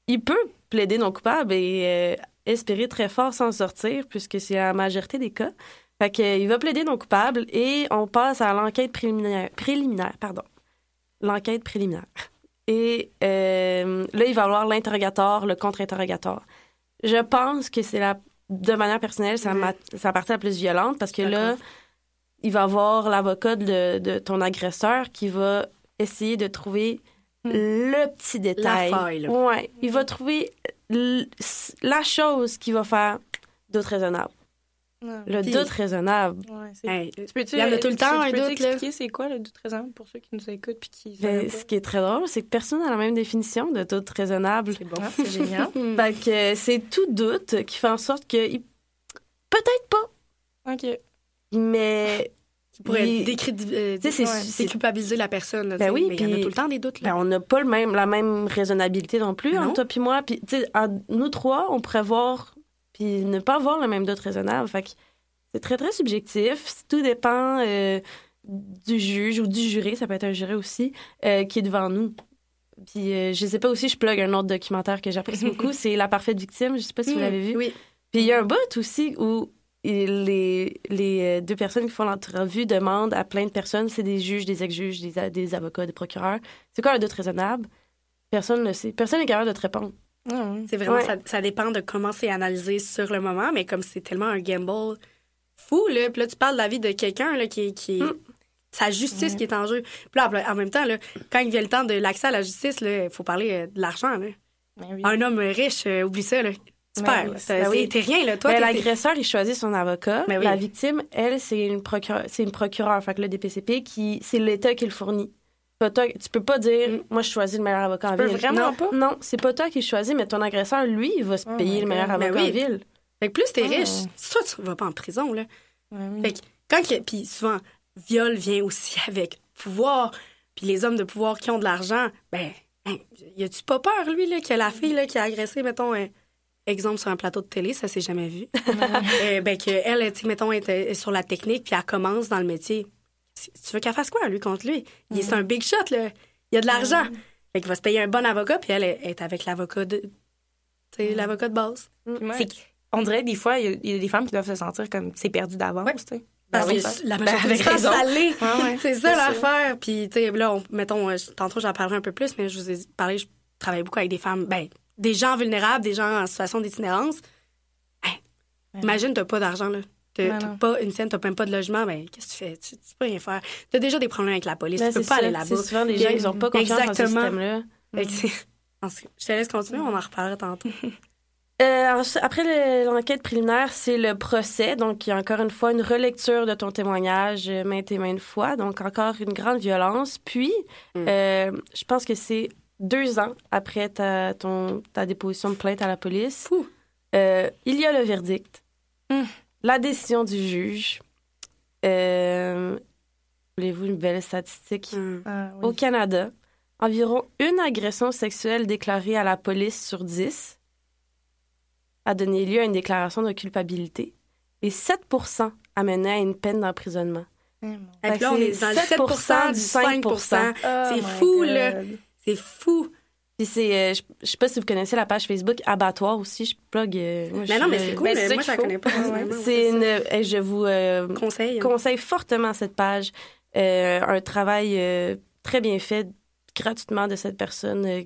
S1: il peut plaider non coupable et espérer très fort s'en sortir, puisque c'est la majorité des cas. Fait que, euh, il va plaider non coupable et on passe à l'enquête préliminaire. Préliminaire, pardon. L'enquête préliminaire. Et euh, là, il va y avoir l'interrogatoire, le contre-interrogatoire. Je pense que c'est la. De manière personnelle, c'est la la partie la plus violente parce que là, il va avoir l'avocat de, de ton agresseur qui va essayer de trouver
S2: Hmm.
S1: le petit détail.
S3: faille, là.
S1: Ouais. Il va trouver la chose qui va faire doute raisonnable. Le
S3: Puis-
S1: doute raisonnable.
S2: Ouais, c'est-
S3: Hey,
S2: Tu peux-tu,
S3: Il y en a tout le
S2: tu-
S3: temps,
S2: tu
S3: un doute, là?
S2: expliquer c'est quoi le doute raisonnable pour ceux qui nous écoutent puis qui
S1: Ben, ce qui est très drôle, c'est que personne n'a la même définition de doute raisonnable.
S3: c'est bon.
S2: C'est génial.
S1: Fait que c'est tout doute qui fait en sorte que il- peut-être pas,
S2: OK.
S1: mais
S3: Tu pourrais
S1: il-
S3: décrédi- euh,
S1: Tu sais, c'est-
S3: ouais,
S1: c'est-
S3: déculpabiliser la personne. là,
S1: Ben oui,
S3: mais il y en a tout le temps des doutes. Là.
S1: ben, on n'a pas le même, la même raisonnabilité non plus,
S3: Non.
S1: toi puis moi. Sais, en- nous trois, on pourrait voir puis ne pas avoir le même doute raisonnable. Fait que c'est très, très subjectif. Tout dépend euh, du juge ou du juré, ça peut être un juré aussi, euh, qui est devant nous. Puis, euh, je sais pas aussi, je plug un autre documentaire que j'apprécie beaucoup, c'est La parfaite victime. Je sais pas si vous
S3: Mmh,
S1: l'avez vu.
S3: Oui.
S1: Puis il y a un bout aussi où les, les deux personnes qui font l'entrevue demandent à plein de personnes, c'est des juges, des ex-juges, des, des avocats, des procureurs, c'est quoi un doute raisonnable? Personne ne le sait. Personne n'est capable de te répondre.
S2: Ouais.
S3: C'est vraiment,
S1: Ouais.
S3: ça, ça dépend de comment c'est analysé sur le moment, mais comme c'est tellement un gamble, fou, là. Puis là, tu parles de la vie de quelqu'un, là, qui, qui
S1: Mm.
S3: sa justice qui est en jeu. Puis là, en même temps, là, quand il vient le temps de l'accès à la justice, là, il faut parler euh, de l'argent, là.
S2: Ben oui.
S3: Un homme riche, euh, oublie ça, là. Tu
S2: Ben oui, ben
S1: oui.
S3: T'es rien, là. Toi,
S1: Ben, L'agresseur, il choisit son avocat.
S3: Ben oui.
S1: La victime, elle, c'est une, procure... c'est une procureure. Fait que le DPCP, qui... c'est l'État qui le fournit. Pas toi... Tu peux pas dire,
S3: Mm.
S1: moi, je choisis le meilleur avocat en
S2: peux
S1: ville.
S2: vraiment
S1: non,
S2: pas?
S1: Non, c'est pas toi qui choisis, mais ton agresseur, lui, il va se
S2: Oh
S1: payer le meilleur.
S3: Ben
S1: avocat
S3: oui.
S1: en ville.
S3: Fait que plus t'es
S2: Oh.
S3: riche, ça, tu vas pas en prison, là.
S2: Ouais, oui.
S3: Fait que quand puis souvent viol vient aussi avec pouvoir puis les hommes de pouvoir qui ont de l'argent ben hein, y a-tu pas peur lui là que la fille là qui a agressé mettons un exemple sur un plateau de télé ça s'est jamais vu Euh, ben que elle tu mettons est, est sur la technique puis elle commence dans le métier tu veux qu'elle fasse quoi lui contre lui? Il est c'est un big shot là il y a de l'argent fait qu'il va se payer un bon avocat puis elle est avec l'avocat de tu sais l'avocat de base
S2: moi, on dirait des fois, il y, a- il y a des femmes qui doivent se sentir comme c'est perdu d'avance.
S3: Ouais.
S2: tu sais.
S3: Parce
S2: Ben
S3: que la
S2: Ben,
S3: majorité.
S2: Ouais, ouais.
S3: C'est ça l'affaire. Puis, tu sais, là, on- mettons, euh, tantôt, j'en parlerai un peu plus, mais je vous ai parlé, je travaille beaucoup avec des femmes, ben, des gens vulnérables, des gens en situation d'itinérance. Hey,
S2: Ouais.
S3: Imagine, t'as pas d'argent, là. T'as pas une scène, t'as même pas de logement, ben, qu'est-ce que tu fais? Tu, tu peux rien faire. T'as déjà des problèmes avec la police,
S1: Ben,
S3: tu peux pas
S1: ça.
S3: aller là-bas.
S1: C'est souvent des
S3: Puis,
S1: gens qui n'ont pas confiance dans ce
S3: Exactement.
S1: système-là.
S3: Cas, Je te laisse continuer, on en reparlera tantôt.
S1: Euh, après le- l'enquête préliminaire, c'est le procès. Donc, il y a encore une fois une relecture de ton témoignage euh, maintes et maintes fois. Donc, encore une grande violence. Puis,
S3: Mm.
S1: euh, je pense que c'est deux ans après ta, ton, ta déposition de plainte à la police. Euh, il y a le verdict.
S2: Mm.
S1: La décision du juge. Euh, Voulez-vous une belle statistique?
S3: Hum.
S2: Ah, oui.
S1: Au Canada, environ une agression sexuelle déclarée à la police sur 10 a donné lieu à une déclaration de culpabilité et 7% amenaient à une peine d'emprisonnement.
S3: Là, on est
S1: c'est
S3: dans le
S1: 7%
S3: 7% du
S1: du
S3: 5%.
S2: Oh
S3: C'est
S2: my
S3: fou,
S2: God.
S3: là. C'est fou.
S1: Puis c'est, euh, je, je sais pas si vous connaissez la page Facebook Abattoir aussi, je plug. euh, moi, je
S3: Mais non, mais
S1: euh,
S3: c'est cool,
S2: ben,
S3: mais moi, je la connais pas.
S2: Ouais.
S1: C'est une, euh, je vous euh,
S3: conseil.
S1: conseille fortement cette page. Euh, un travail euh, très bien fait gratuitement de cette personne. euh,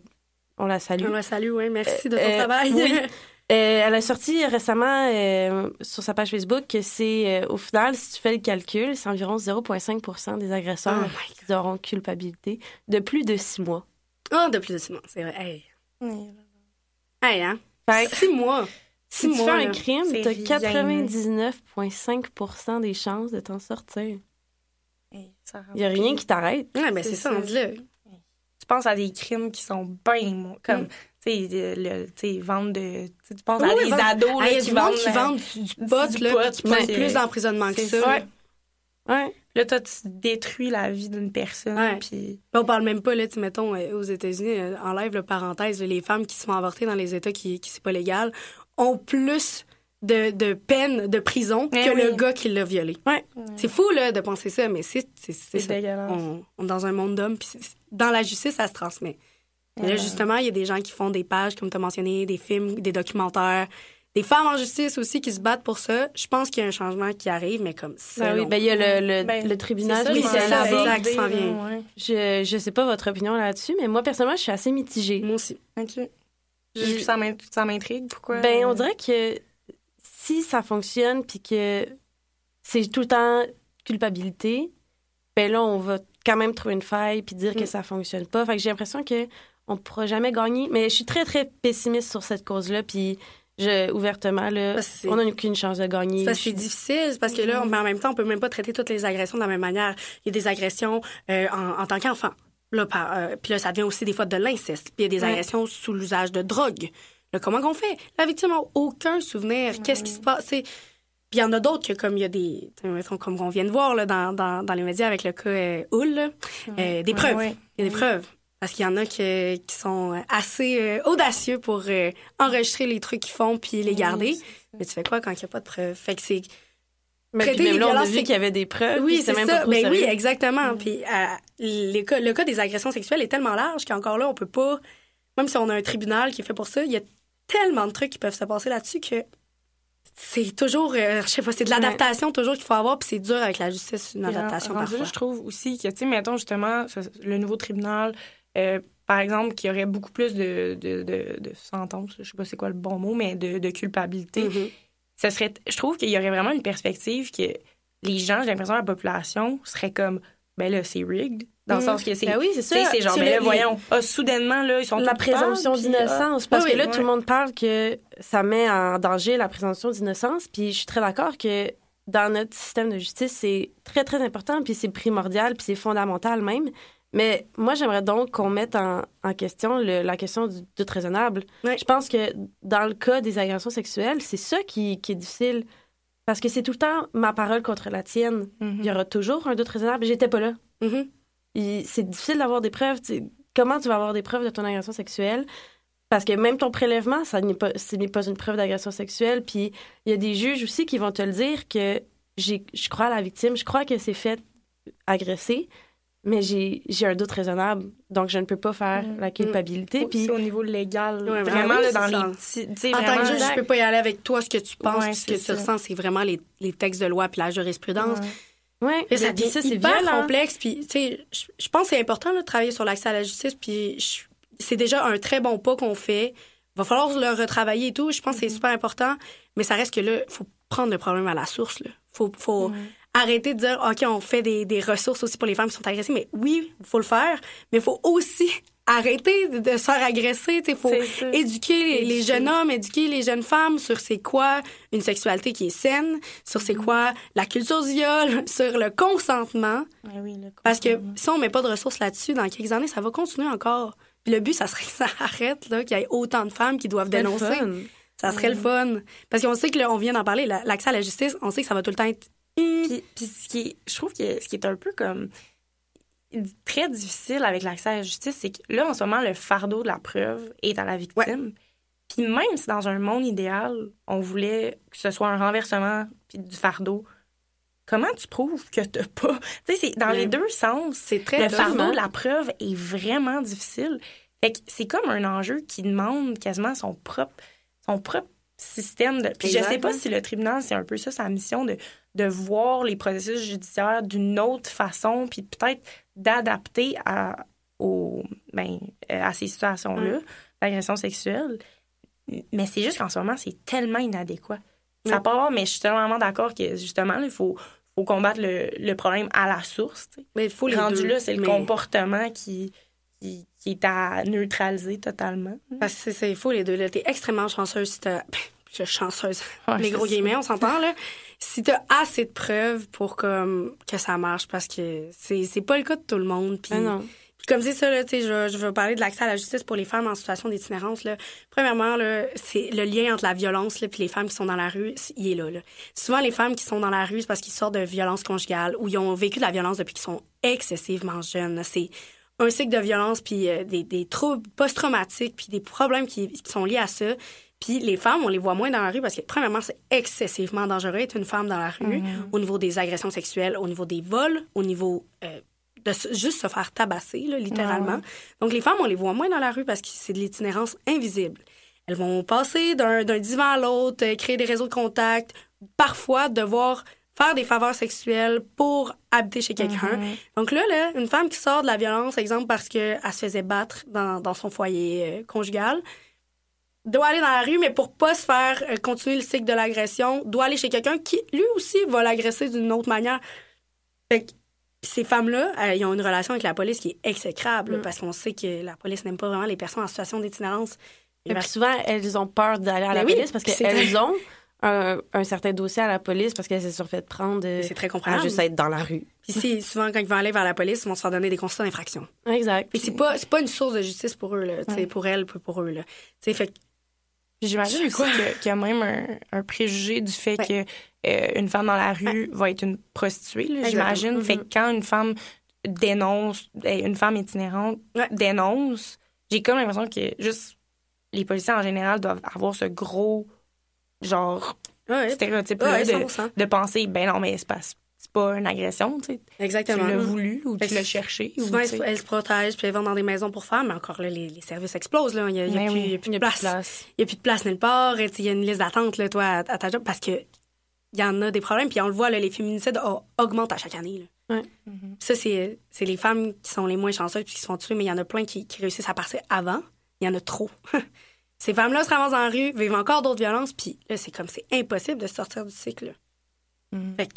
S1: on la salue.
S3: On la salue, oui. Merci de ton
S1: Euh,
S3: travail.
S1: oui. Euh, elle a sorti récemment euh, sur sa page Facebook que c'est, euh, au final, si tu fais le calcul, c'est environ 0,5% des
S3: Oh
S1: agresseurs
S3: my
S1: qui auront culpabilité de plus de six mois.
S3: Oh, de plus de six mois, c'est vrai. Hey,
S2: Oui.
S3: hey hein?
S1: Fait que
S3: Six mois.
S1: si tu fais un
S3: là.
S1: crime, t'as
S2: rien.
S1: 99,5% des chances de t'en sortir.
S2: Ça rend
S1: Il n'y a rien qui t'arrête.
S3: Ouais, ben c'est ça, on dit là.
S2: Tu penses à des crimes qui sont bien comme
S3: Mm.
S2: tu sais le- le- tu sais vendre de tu penses
S3: Oui,
S2: à
S3: oui,
S2: des
S3: vendre-
S2: ados là,
S3: Il y a
S2: qui vendent
S3: qui
S2: euh,
S3: vendent du, pot,
S2: du
S3: là,
S2: pot,
S3: qui plus
S2: euh,
S3: d'emprisonnement que ça.
S2: ça.
S3: là.
S1: Ouais.
S2: Là toi tu détruis la vie d'une personne
S3: Ouais.
S2: puis
S3: Là, on parle même pas, là, tu mettons, euh, aux États-Unis, euh, enlève le parenthèse, les femmes qui se font avorter dans les États qui, qui c'est pas légal ont plus de, de peine de prison
S2: Eh
S3: que le gars qui l'a violé.
S1: Ouais.
S3: C'est fou, là, de penser ça, mais c'est
S2: dégueulasse
S3: On, on est dans un monde d'hommes, puis dans la justice, ça se transmet. Et là, justement, il y a des gens qui font des pages, comme tu as mentionné, des films, des documentaires, des femmes en justice aussi qui se battent pour ça. Je pense qu'il y a un changement qui arrive, mais comme ça.
S1: Ben oui, ben, il y a le, le,
S2: Ben,
S1: le tribunal
S2: ça,
S3: oui, c'est ça, exact, s'en vient.
S2: ouais.
S1: Je, je sais pas votre opinion là-dessus, mais moi, personnellement, je suis assez mitigée.
S3: Moi aussi.
S2: OK. Je- ça m'in- ça m'intrigue pourquoi?
S1: Ben, on dirait que si ça fonctionne puis que c'est tout le temps culpabilité, ben là, on va quand même trouver une faille puis dire que
S3: Mm.
S1: ça fonctionne pas. Fait que j'ai l'impression que on pourra jamais gagner. Mais je suis très, très pessimiste sur cette cause-là puis je, ouvertement, là, on n'a aucune chance de gagner.
S3: C'est difficile, parce que là, mais en même temps, on peut même pas traiter toutes les agressions de la même manière. Il y a des agressions euh, en, en tant qu'enfant. Là, par, euh, puis là, ça devient aussi des fois de l'inceste. Puis il y a des
S1: Ouais.
S3: agressions sous l'usage de drogue. Là, comment qu'on fait? La victime n'a aucun souvenir. Qu'est-ce qui se passe? Puis il y en a d'autres que, comme il y a des... Comme on vient de voir là, dans, dans, dans les médias avec le cas euh, Hull, euh, des preuves. Il y a des preuves. Parce qu'il y en a que- qui sont assez euh, audacieux pour euh, enregistrer les trucs qu'ils font puis les garder. Mais tu fais quoi quand il n'y a pas de preuves? Fait que c'est
S1: Mais puis même là, on a vu qu'il y avait des preuves.
S3: oui, c'est
S1: même pas
S3: ça.
S1: trop
S3: Ben oui, exactement.
S2: Mm.
S3: Puis euh, les cas- le cas des agressions sexuelles est tellement large qu'encore là, on peut pas, même si on a un tribunal qui est fait pour ça, il y a tellement de trucs qui peuvent se passer là-dessus que c'est toujours, euh, je sais pas, c'est de l'adaptation toujours qu'il faut avoir, puis c'est dur avec la justice, une adaptation
S2: rendu
S3: parfois.
S2: je trouve aussi que, tu sais, mettons justement, le nouveau tribunal, euh, par exemple, qui aurait beaucoup plus de, de, de, de sentences, je sais pas c'est quoi le bon mot, mais de, de culpabilité.
S3: Mhm.
S2: ce serait, je trouve qu'il y aurait vraiment une perspective que les gens, j'ai l'impression, la population serait comme, ben là, c'est rigged. Dans le
S1: Mhm.
S2: sens que c'est.
S1: Ben oui, c'est ça.
S2: C'est genre, ben là, voyons, ah, soudainement, là, ils sont
S1: la présomption
S2: ah,
S1: d'innocence. Parce
S2: oui,
S1: que là, tout le monde parle que ça met en danger la présomption d'innocence. Puis je suis très d'accord que dans notre système de justice, c'est très, très important. Puis c'est primordial, puis c'est fondamental même. Mais moi, j'aimerais donc qu'on mette en, en question le- la question du doute raisonnable. Je pense que dans le cas des agressions sexuelles, c'est ça qui, qui est difficile. Parce que c'est tout le temps ma parole contre la tienne.
S2: Mhm.
S1: Il y aura toujours un doute raisonnable. J'étais pas là.
S3: Mhm.
S1: Il- c'est difficile d'avoir des preuves. Comment tu vas avoir des preuves de ton agression sexuelle? Parce que même ton prélèvement, ça n'est pas, ce n'est pas une preuve d'agression sexuelle. Puis il y a des juges aussi qui vont te le dire que je crois à la victime, je crois que c'est fait agresser, mais j'ai, j'ai un doute raisonnable. Donc je ne peux pas faire
S2: Mm.
S1: la culpabilité.
S2: Aussi
S1: Puis
S2: au niveau légal.
S3: Ouais,
S2: vraiment,
S3: oui,
S2: là, dans les petits.
S3: En tant que juge, je peux pas y aller avec toi, ce que tu penses,
S2: Ouais,
S3: ce que
S2: c'est
S3: tu ressens, c'est vraiment les, les textes de loi puis la jurisprudence.
S2: Ouais.
S1: ouais,
S3: Et ça devient
S1: ça, c'est
S3: hyper
S1: violent.
S3: complexe. Puis, tu sais, je, je pense que c'est important là, de travailler sur l'accès à la justice. Puis, je- c'est déjà un très bon pas qu'on fait. Va falloir le retravailler et tout. Je pense que c'est super important. Mais ça reste que là, faut prendre le problème à la source. Là. Faut, faut arrêter de dire, OK, on fait des, des ressources aussi pour les femmes qui sont agressées. Mais oui, il faut le faire. Mais il faut aussi arrêter de, se faire agresser. Il faut éduquer les, jeunes hommes, éduquer les jeunes femmes sur c'est quoi une sexualité qui est saine, sur c'est quoi la culture du viol, sur le consentement.
S2: Oui, le
S3: Parce que si on met pas de ressources là-dessus, dans quelques années, ça va continuer encore. Puis le but, ça serait que ça arrête, là, qu'il y ait autant de femmes qui doivent dénoncer. Ça serait le fun. Parce qu'on sait que, là, on vient d'en parler, la- l'accès à la justice, on sait que ça va tout le temps être.
S2: Puis, puis ce qui est, je trouve que ce qui est un peu comme très difficile avec l'accès à la justice, c'est que là, en ce moment, le fardeau de la preuve est à la victime. Puis même si dans un monde idéal, on voulait que ce soit un renversement puis du fardeau, comment tu prouves que t'as pas... Tu sais, c'est dans
S3: Ouais.
S2: les deux sens.
S3: C'est très
S2: Le fardeau
S3: hein?
S2: de la preuve est vraiment difficile. Fait que c'est comme un enjeu qui demande quasiment son propre, son propre système de. Puis je
S3: Exact,
S2: sais pas
S3: hein?
S2: si le tribunal, c'est un peu ça sa mission de, de voir les processus judiciaires d'une autre façon, puis peut-être d'adapter à, ben, euh, à ces situations-là, l'agression sexuelle. Mais c'est juste qu'en ce moment, c'est tellement inadéquat. Ça part, mais je suis tellement d'accord que justement, il faut, faut combattre le, le problème à la source.
S3: Mais il faut les
S2: Rendu
S3: deux.
S2: là, c'est le comportement qui, qui, qui est à neutraliser totalement.
S3: Parce que c'est- faut les deux. Là, t'es extrêmement chanceuse si t'as. Chanceuse.
S2: Ouais,
S3: les gros guillemets, on s'entend, là. Si t'as assez de preuves pour comme, que ça marche, parce que c'est c'est pas le cas de tout le monde. Puis,
S1: Ah
S3: comme c'est ça, là, je, je veux parler de l'accès à la justice pour les femmes en situation d'itinérance, là. Premièrement, là, c'est le lien entre la violence, là, puis les femmes qui sont dans la rue, il est là, là. Souvent, les femmes qui sont dans la rue, c'est parce qu'ils sortent de violences conjugales ou ils ont vécu de la violence depuis qu'ils sont excessivement jeunes. C'est un cycle de violence, puis euh, des, des troubles post-traumatiques, puis des problèmes qui, qui sont liés à ça. Puis les femmes, on les voit moins dans la rue parce que, premièrement, c'est excessivement dangereux être une femme dans la rue au niveau des agressions sexuelles, au niveau des vols, au niveau euh, de juste se faire tabasser, là, littéralement. Donc les femmes, on les voit moins dans la rue parce que c'est de l'itinérance invisible. Elles vont passer d'un divan à l'autre, euh, créer des réseaux de contact, parfois devoir faire des faveurs sexuelles pour habiter chez quelqu'un. Donc là, là, une femme qui sort de la violence, exemple parce qu'elle se faisait battre dans, dans son foyer euh, conjugal, doit aller dans la rue, mais pour pas se faire euh, continuer le cycle de l'agression, doit aller chez quelqu'un qui, lui aussi, va l'agresser d'une autre manière. Fait que ces femmes-là, euh, ils ont une relation avec la police qui est exécrable,
S1: Mm.
S3: parce qu'on sait que la police n'aime pas vraiment les personnes en situation d'itinérance.
S1: Et puis souvent, elles ont peur d'aller à la
S3: Ben oui,
S1: police parce qu'elles ont un, un certain dossier à la police parce qu'elles se sont fait prendre euh,
S3: C'est très
S1: à
S3: compréhensible.
S1: juste être dans la rue.
S3: Puis souvent, quand ils vont aller vers la police, ils vont se faire donner des constats d'infraction.
S1: Exact.
S3: Puis c'est pas, pas une source de justice pour eux, là,
S2: Ouais.
S3: pour elles, pour eux. Là. Fait
S2: j'imagine aussi que- qu'il y a même un, un préjugé du fait
S3: Ouais.
S2: que euh, une femme dans la rue va être une prostituée, j'imagine. Fait que
S1: Mhm.
S2: quand une femme dénonce, une femme itinérante
S3: Ouais.
S2: dénonce, j'ai comme l'impression que juste les policiers en général doivent avoir ce gros genre
S3: ouais,
S2: de,
S3: 100%.
S2: de penser ben non mais c'est pas une agression, tu sais. Tu
S3: Exactement.
S2: l'as voulu ou
S3: Fait
S2: tu l'as cherché. ou,
S3: Souvent,
S2: tu
S3: elles,
S2: sais.
S3: se- elles se protègent, puis elles vont dans des maisons pour femmes, mais encore là, les, les services explosent. Là. Il n'y a, a
S2: Ben oui,
S3: a plus de place. Il n'y a plus de place nulle part. Et, tu sais, Il y a une liste d'attente là, toi, à, à ta job, parce que il y en a des problèmes. Puis on le voit, là, les féminicides oh, augmentent à chaque année. là.
S2: Mhm.
S3: Ça, c'est c'est les femmes qui sont les moins chanceuses puis qui se font tuer, mais il y en a plein qui, qui réussissent à passer avant. Il y en a trop. ces femmes-là se ramassent dans la rue, vivent encore d'autres violences, puis là, c'est comme, c'est impossible de sortir du cycle. là.
S2: Mm.
S3: Fait que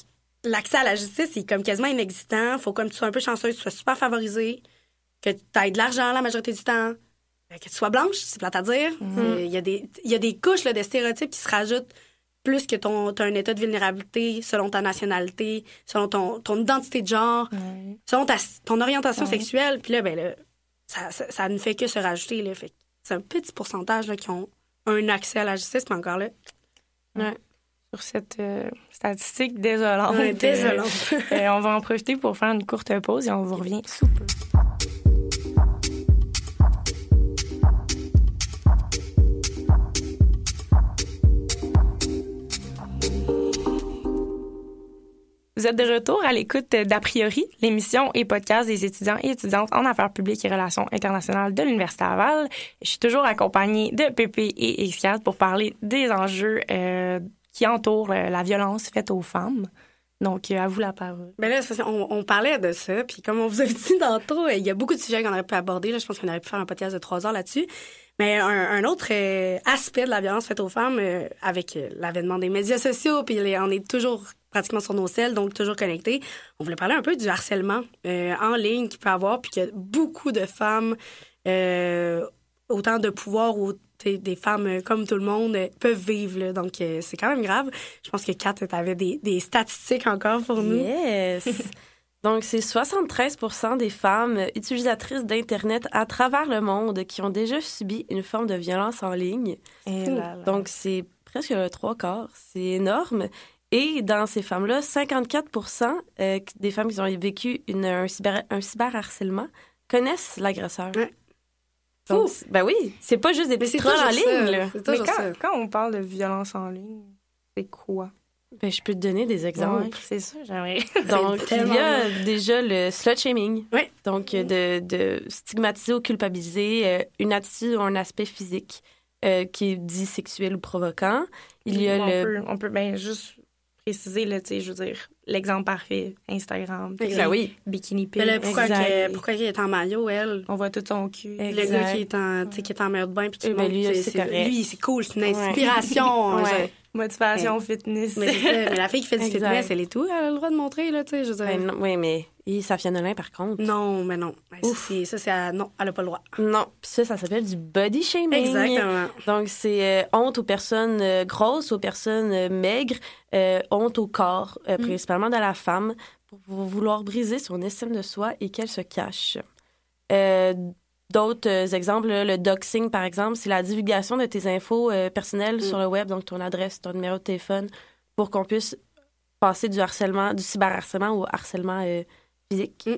S3: l'accès à la justice, c'est comme quasiment inexistant. Faut comme tu sois un peu chanceuse, tu sois super favorisée, que tu aies de l'argent la majorité du temps, euh, que tu sois blanche, c'est plate à dire. C'est- Il y, a des- y a des couches là, de stéréotypes qui se rajoutent plus que ton as un état de vulnérabilité selon ta nationalité, selon ton, ton identité de genre, selon ta, ton orientation sexuelle. Puis là, ben là, ça, ça, ça ne fait que se rajouter. Là, fait que c'est un petit pourcentage là, qui ont un accès à la justice, mais encore là,
S2: Sur cette euh, statistique désolante.
S3: on est
S2: euh,
S3: désolante.
S2: euh, on va en profiter pour faire une courte pause et on vous revient sous peu. Vous êtes de retour à l'écoute d'A priori, l'émission et podcast des étudiants et étudiantes en affaires publiques et relations internationales de l'Université Laval. Je suis toujours accompagnée de Pépé et X4 pour parler des enjeux euh, qui entourent euh, la violence faite aux femmes. Donc, euh, à vous la parole.
S3: Ben là, on parlait de ça, puis comme on vous a dit tantôt, il y a beaucoup de sujets qu'on aurait pu aborder. Là, je pense qu'on aurait pu faire un podcast de trois heures là-dessus. Mais un, autre euh, aspect de la violence faite aux femmes, euh, avec euh, l'avènement des médias sociaux, puis on est toujours pratiquement sur nos selles, donc toujours connectés. On voulait parler un peu du harcèlement euh, en ligne qu'il peut avoir, puis que beaucoup de femmes, euh, autant de pouvoir ou t'sais, des femmes euh, comme tout le monde euh, peuvent vivre. là. Donc euh, c'est quand même grave. Je pense que Kat, tu avais des, des statistiques encore pour nous.
S1: Yes! Donc, c'est 73% des femmes utilisatrices d'Internet à travers le monde qui ont déjà subi une forme de violence en ligne.
S2: Et
S3: Fou.
S2: là, là.
S1: Donc, c'est presque le trois quarts. C'est énorme. Et dans ces femmes-là, 54% euh, des femmes qui ont vécu une, un, cyber, un cyberharcèlement connaissent l'agresseur.
S3: Ouais.
S1: Donc, ben oui, c'est pas juste des petits
S3: c'est
S1: trolls en ligne. là.
S2: Mais quand,
S3: ça.
S2: quand on parle de violence en ligne, c'est quoi?
S1: Ben, je peux te donner des exemples.
S2: Ouais, c'est ça, j'aimerais.
S1: Donc, il y a déjà le slut shaming.
S3: Oui.
S1: Donc, euh, de, de stigmatiser ou culpabiliser euh, une attitude ou un aspect physique euh, qui est dit sexuel ou provoquant. Il y a
S2: on
S1: le.
S2: Peut, on peut bien juste préciser, là, tu sais, je veux dire, l'exemple parfait, Instagram.
S1: Ben oui.
S2: bikini
S3: là, pourquoi, que- pourquoi il est en maillot, elle?
S2: On voit tout son cul.
S1: Exact.
S3: Le gars qui est en, tu sais, qui est en maillot de bain puis qui
S1: Eh ben, lui,
S3: c'est-
S1: c'est
S3: c'est-
S1: correct.
S3: lui, c'est cool, c'est une
S1: Ouais.
S3: inspiration.
S1: Ouais.
S2: Motivation, fitness.
S3: Mais, c'est ça, mais la fille qui fait du
S1: Exact.
S3: fitness, elle est tout, elle a le droit de montrer, là, tu sais, je veux dire.
S1: Ben non, oui, mais et Safia Nolin, par contre.
S3: Non, mais non. Ben, ça, c'est- ça, c'est à- non, elle a pas le droit.
S1: Non. Puis ça, ça s'appelle du body shaming.
S3: Exactement.
S1: Donc, c'est euh, honte aux personnes euh, grosses, aux personnes euh, maigres, euh, honte au corps,
S3: Mm.
S1: principalement de la femme, pour vou- vouloir briser son estime de soi et qu'elle se cache. D'autres euh, exemples, le doxing, par exemple, c'est la divulgation de tes infos euh, personnelles
S3: Mm.
S1: sur le web, donc ton adresse, ton numéro de téléphone, pour qu'on puisse passer du harcèlement, du cyberharcèlement au harcèlement euh, physique.
S3: Mm.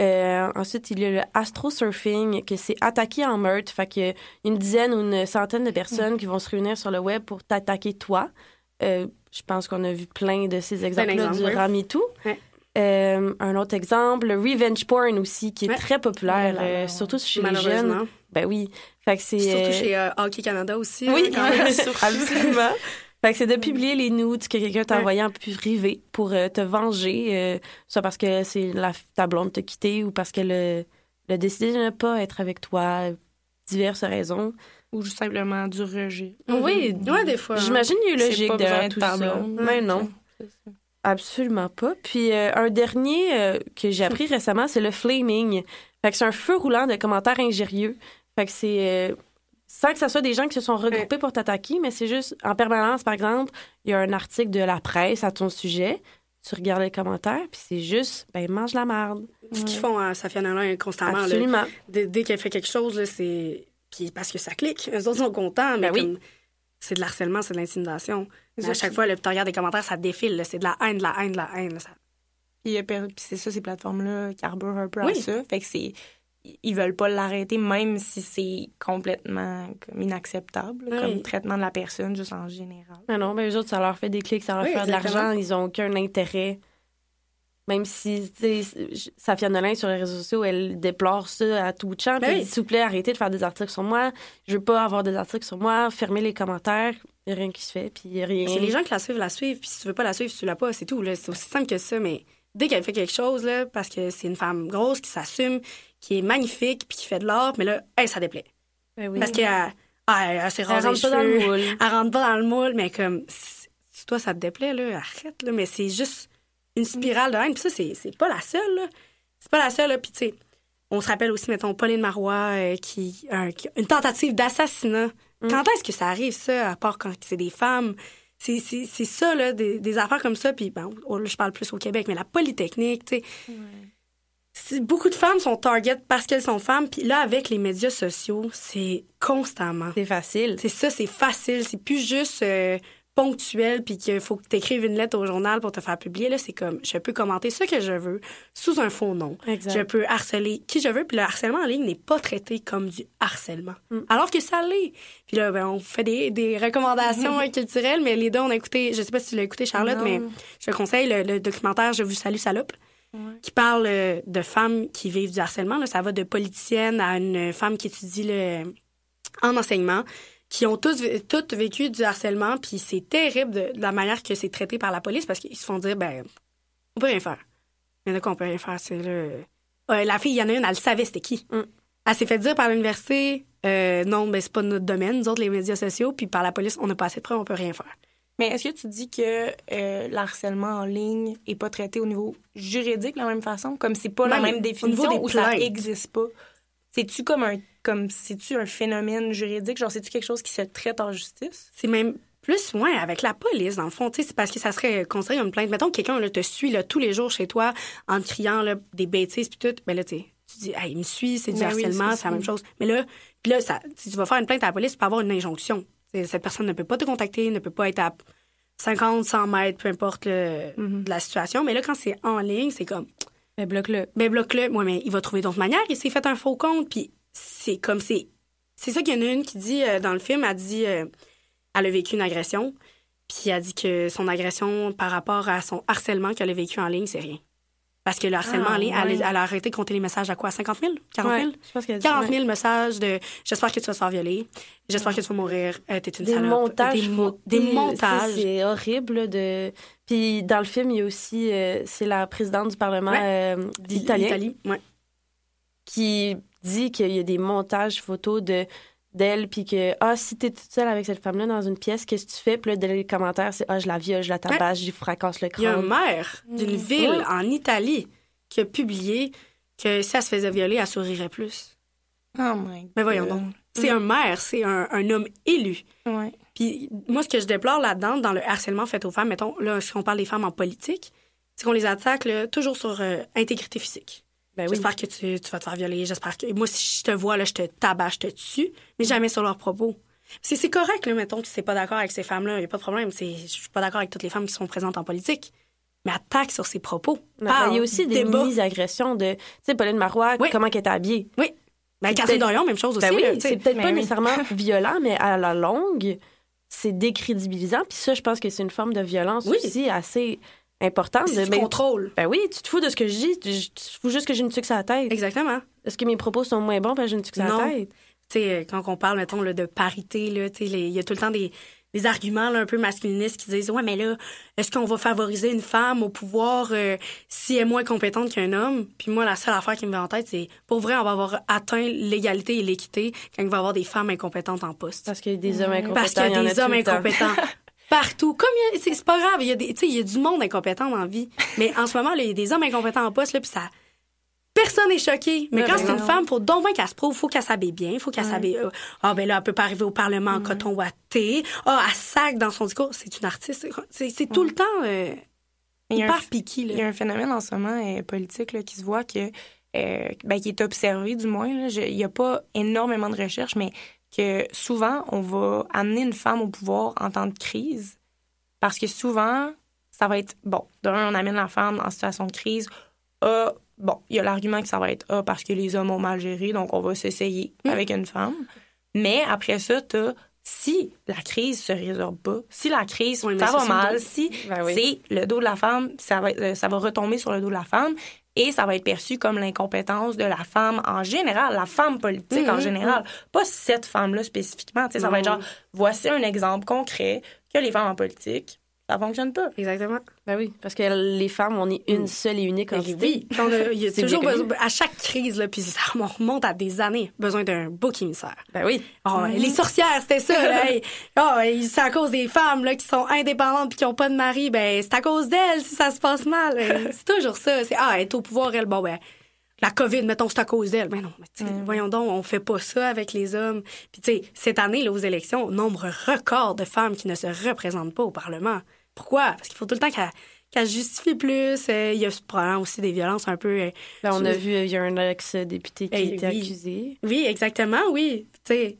S1: Euh, ensuite, il y a le astrosurfing, que c'est attaquer en meute. Fait qu'il y a une dizaine ou une centaine de personnes qui vont se réunir sur le web pour t'attaquer toi. Je pense qu'on a vu plein de ces exemples-là durant. MeToo.
S3: Ouais.
S1: Euh, un autre exemple, le revenge porn aussi, qui est
S3: Ouais.
S1: très populaire,
S2: Oh là
S1: euh, surtout chez les jeunes. Ben oui. Fait que c'est...
S3: Surtout
S1: euh,
S3: chez euh, Hockey Canada aussi.
S1: oui,
S3: hein, quand même.
S1: absolument. Fait que c'est de publier les nudes que quelqu'un t'a envoyé en privé pour te venger, soit parce que c'est la, ta blonde t'a quitté ou parce qu'elle a, décidé de ne pas être avec toi, diverses raisons.
S2: Ou juste simplement du rejet.
S1: Oui,
S3: Ouais, des fois. hein.
S1: J'imagine qu'il y a eu logique derrière
S2: de
S1: tout ça. Mais non,
S2: C'est ça.
S1: Absolument pas. Puis euh, un dernier euh, que j'ai appris récemment, c'est le flaming. Fait que c'est un feu roulant de commentaires injurieux. Fait que c'est... euh, sans que ce soit des gens qui se sont regroupés pour t'attaquer, mais c'est juste en permanence, par exemple, il y a un article de la presse à ton sujet, tu regardes les commentaires, puis c'est juste, ben, mange la merde.
S3: Ce qu'ils font à Safia Nolin constamment. là.
S1: Absolument.
S3: Dès, dès qu'elle fait quelque chose, là, c'est. Puis parce que ça clique. Eux autres sont contents, mais
S1: Ben oui.
S3: comme. C'est de l'harcèlement, c'est de l'intimidation. Mais à chaque fois, le tu regardes les commentaires, ça défile. là. C'est de la haine, de la haine, de la haine. là. Ça-
S2: Puis, c'est ça, ces plateformes-là carburent un peu à ça. Fait que c'est. Ils veulent pas l'arrêter, même si c'est complètement comme inacceptable,
S3: Oui.
S2: comme traitement de la personne, juste en général.
S1: Mais non, ben, eux autres, ça leur fait des clics, ça leur
S3: Oui,
S1: fait de l'argent, ils n'ont aucun intérêt. Même si, tu sais, Safia Nolin, sur les réseaux sociaux, elle déplore ça à tout champ. Puis
S3: Ben
S1: elle
S3: oui.
S1: dit, s'il vous plaît, arrêtez de faire des articles sur moi. Je veux pas avoir des articles sur moi. Fermez les commentaires. Il a rien qui se fait, puis il y a rien.
S3: Que les gens qui la suivent, la suivent. Puis si tu veux pas la suivre, tu l'as pas. C'est tout. C'est aussi simple que ça. Mais dès qu'elle fait quelque chose, là, parce que c'est une femme grosse qui s'assume, qui est magnifique, puis qui fait de l'art, mais là, hey, ça déplaît.
S1: Ben oui.
S3: Parce qu'elle Ah, elle, s'est rasée
S1: rentre pas dans le moule.
S3: Elle rentre pas dans le moule, mais comme, si toi, ça te déplaît, là, arrête, là. Mais c'est juste une spirale de haine. Puis ça, c'est, pas la seule, là. C'est pas la seule, là. Puis, tu sais, on se rappelle aussi, mettons, Pauline Marois, euh, qui, une tentative d'assassinat. Mm. Quand est-ce que ça arrive, ça, à part quand c'est des femmes? C'est, ça, là, des, des, affaires comme ça. Puis, bon, là, je parle plus au Québec, mais la Polytechnique, tu sais. Beaucoup de femmes sont target parce qu'elles sont femmes. Puis là, avec les médias sociaux, c'est constamment.
S1: C'est facile.
S3: C'est ça, c'est facile. C'est plus juste euh, ponctuel puis qu'il faut que tu écrives une lettre au journal pour te faire publier. Là, c'est comme, je peux commenter ce que je veux sous un faux nom. Je peux harceler qui je veux. Puis le harcèlement en ligne n'est pas traité comme du harcèlement. Mm. Alors que ça l'est. Puis là, ben, on fait des, des recommandations culturelles, mais les deux, on a écouté, je sais pas si tu l'as écouté, Charlotte, mais je te conseille le, documentaire Je vous salue, salope. qui parle euh, de femmes qui vivent du harcèlement. Là. Ça va de politicienne à une femme qui étudie le, en enseignement qui ont tous, toutes vécu du harcèlement, puis c'est terrible de, la manière que c'est traité par la police parce qu'ils se font dire, ben, on peut rien faire. Il y en a qu'on peut rien faire, c'est là. la fille, il y en a une, elle savait c'était qui. Mm. Elle s'est fait dire par l'université, euh, non, ben, c'est pas notre domaine, nous autres, les médias sociaux, puis par la police, on n'a pas assez de preuves, on peut rien faire.
S2: Mais est-ce que tu dis que euh, le harcèlement en ligne est pas traité au niveau juridique de la même façon, comme c'est pas la même définition ou ça existe pas? C'est-tu comme un comme c'est-tu un phénomène juridique? Genre, c'est-tu quelque chose qui se traite en justice?
S3: C'est même plus, ouais, avec la police, dans le fond. C'est parce que ça serait considéré comme une plainte. Mettons que quelqu'un te suit là, tous les jours chez toi en te criant là, des bêtises puis tout. Ben là, tu dis, hey, il me suit, c'est du ben harcèlement, c'est la même chose. Mais là, là ça, si tu vas faire une plainte à la police, tu peux avoir une injonction. Cette personne ne peut pas te contacter, ne peut pas être à 50, 100 mètres, peu importe le, mm-hmm. la situation. Mais là, quand c'est en ligne, c'est comme.
S1: Ben, bloque-le.
S3: Ben, bloque-le. Ouais, mais il va trouver d'autres manières. Il s'est fait un faux compte, puis c'est comme c'est. C'est ça qu'il y en a une qui dit euh, dans le film, elle dit euh, elle a vécu une agression, puis elle dit que son agression par rapport à son harcèlement qu'elle a vécu en ligne, c'est rien. Parce que le harcèlement en ah, ligne, elle, a arrêté de compter les messages à quoi? 50 000 40 000 je pense 40 000 messages de j'espère que tu vas te faire violer, j'espère que tu vas mourir, euh, t'es une
S1: des Montages,
S3: des, montages.
S1: C'est horrible. de Puis dans le film, il y a aussi, c'est la présidente du Parlement d'Italie. Qui dit qu'il y a des montages photos de d'elle puis que ah si t'es toute seule avec cette femme là dans une pièce qu'est-ce que tu fais puis là les commentaires c'est ah je la viole je la tabasse je lui fracasse le crâne
S3: il y a un maire d'une mm. ville en Italie qui a publié que si elle se faisait violer elle sourirait plus.
S2: Oh my
S3: mais voyons donc. C'est un maire c'est un, un, homme élu.
S2: Ouais.
S3: puis moi ce que je déplore là-dedans dans le harcèlement fait aux femmes mettons là si on parle des femmes en politique c'est qu'on les attaque toujours sur euh, intégrité physique ben j'espère que tu, tu, vas te faire violer. J'espère que. Moi, si je te vois, là, je te tabasse, je te tue, mais jamais sur leurs propos. C'est correct, là, mettons, que tu n'es pas d'accord avec ces femmes-là. Il n'y a pas de problème. Je suis pas d'accord avec toutes les femmes qui sont présentes en politique. Mais attaque sur ses propos.
S1: Ben, il y a aussi des mini-agressions de. Tu sais, Pauline Marois, comment elle est habillée.
S3: Oui. Ben, Catherine Dorion, même chose ben
S1: aussi. oui, c'est peut-être pas nécessairement violent, mais à la longue, c'est décrédibilisant. Puis ça, je pense que c'est une forme de violence aussi assez importante.
S3: de
S1: ben,
S3: contrôle.
S1: Ben oui, tu te fous de ce que je dis. Tu te fous juste que j'ai une tuque à la tête.
S3: Exactement.
S1: Est-ce que mes propos sont moins bons parce que j'ai une tuque à la tête?
S3: Tu sais, euh, quand on parle, mettons, de parité, il y a tout le temps des, des arguments un peu masculinistes qui disent Ouais, mais là, est-ce qu'on va favoriser une femme au pouvoir euh, si elle est moins compétente qu'un homme? Puis moi, la seule affaire qui me vient en tête, c'est pour vrai, on va avoir atteint l'égalité et l'équité quand il va y avoir des femmes incompétentes en poste.
S1: Parce qu'il y a des hommes incompétents.
S3: Parce qu'il y a des hommes incompétents. partout. Comme c'est pas grave, il y a des, il y a du monde incompétent dans la vie. Mais en ce moment, il y a des hommes incompétents en poste, là, puis ça, personne n'est choqué. Mais quand c'est une femme, faut donc bien qu'elle se prouve, faut qu'elle s'habille bien, faut qu'elle s'habille. Euh, ah ben là, elle peut pas arriver au Parlement en coton ouaté. Ah, elle sac dans son discours. C'est une artiste. C'est tout le temps euh, hyper piqué.
S2: Il y a un phénomène en ce moment euh, politique là, qui se voit que euh, ben, qui est observé du moins. Il n'y a pas énormément de recherches, mais que souvent, on va amener une femme au pouvoir en temps de crise parce que souvent, ça va être, bon, d'un, on amène la femme en situation de crise. Ah, bon, il y a l'argument que ça va être, ah, parce que les hommes ont mal géré, donc on va s'essayer mm. avec une femme. Mais après ça, t'as si la crise se résorbe pas, si la crise ça va mal, si ben c'est le dos de la femme, ça va, euh, ça va retomber sur le dos de la femme et ça va être perçu comme l'incompétence de la femme en général, la femme politique en mhm, général, pas cette femme-là spécifiquement. Ça va être genre, voici un exemple concret que les femmes en politique ça fonctionne pas.
S3: Exactement.
S1: Ben oui, parce que les femmes, on est une seule et unique entité.
S3: Oui, on a- il y a toujours besoin, à chaque crise, là, puis ça on remonte à des années, besoin d'un bouc émissaire.
S1: Ben oui.
S3: Oh, Les sorcières, c'était ça. Là. Oh, c'est à cause des femmes là, qui sont indépendantes puis qui ont pas de mari. Ben, c'est à cause d'elles si ça se passe mal. C'est toujours ça. C'est ah, elle est au pouvoir, elle. Bon, ben, la COVID, mettons, c'est à cause d'elle. Mais non, mais voyons donc, on fait pas ça avec les hommes. Puis tu sais, cette année, là, aux élections, nombre record de femmes qui ne se représentent pas au Parlement. Pourquoi? Parce qu'il faut tout le temps qu'elle qu'elle justifie plus. Euh, Il y a probablement aussi des violences un peu... euh,
S1: Ben, on a vu, il y a un ex-député qui
S3: Eh,
S1: a été
S3: oui.
S1: accusé.
S3: Oui, exactement, oui. Tu sais,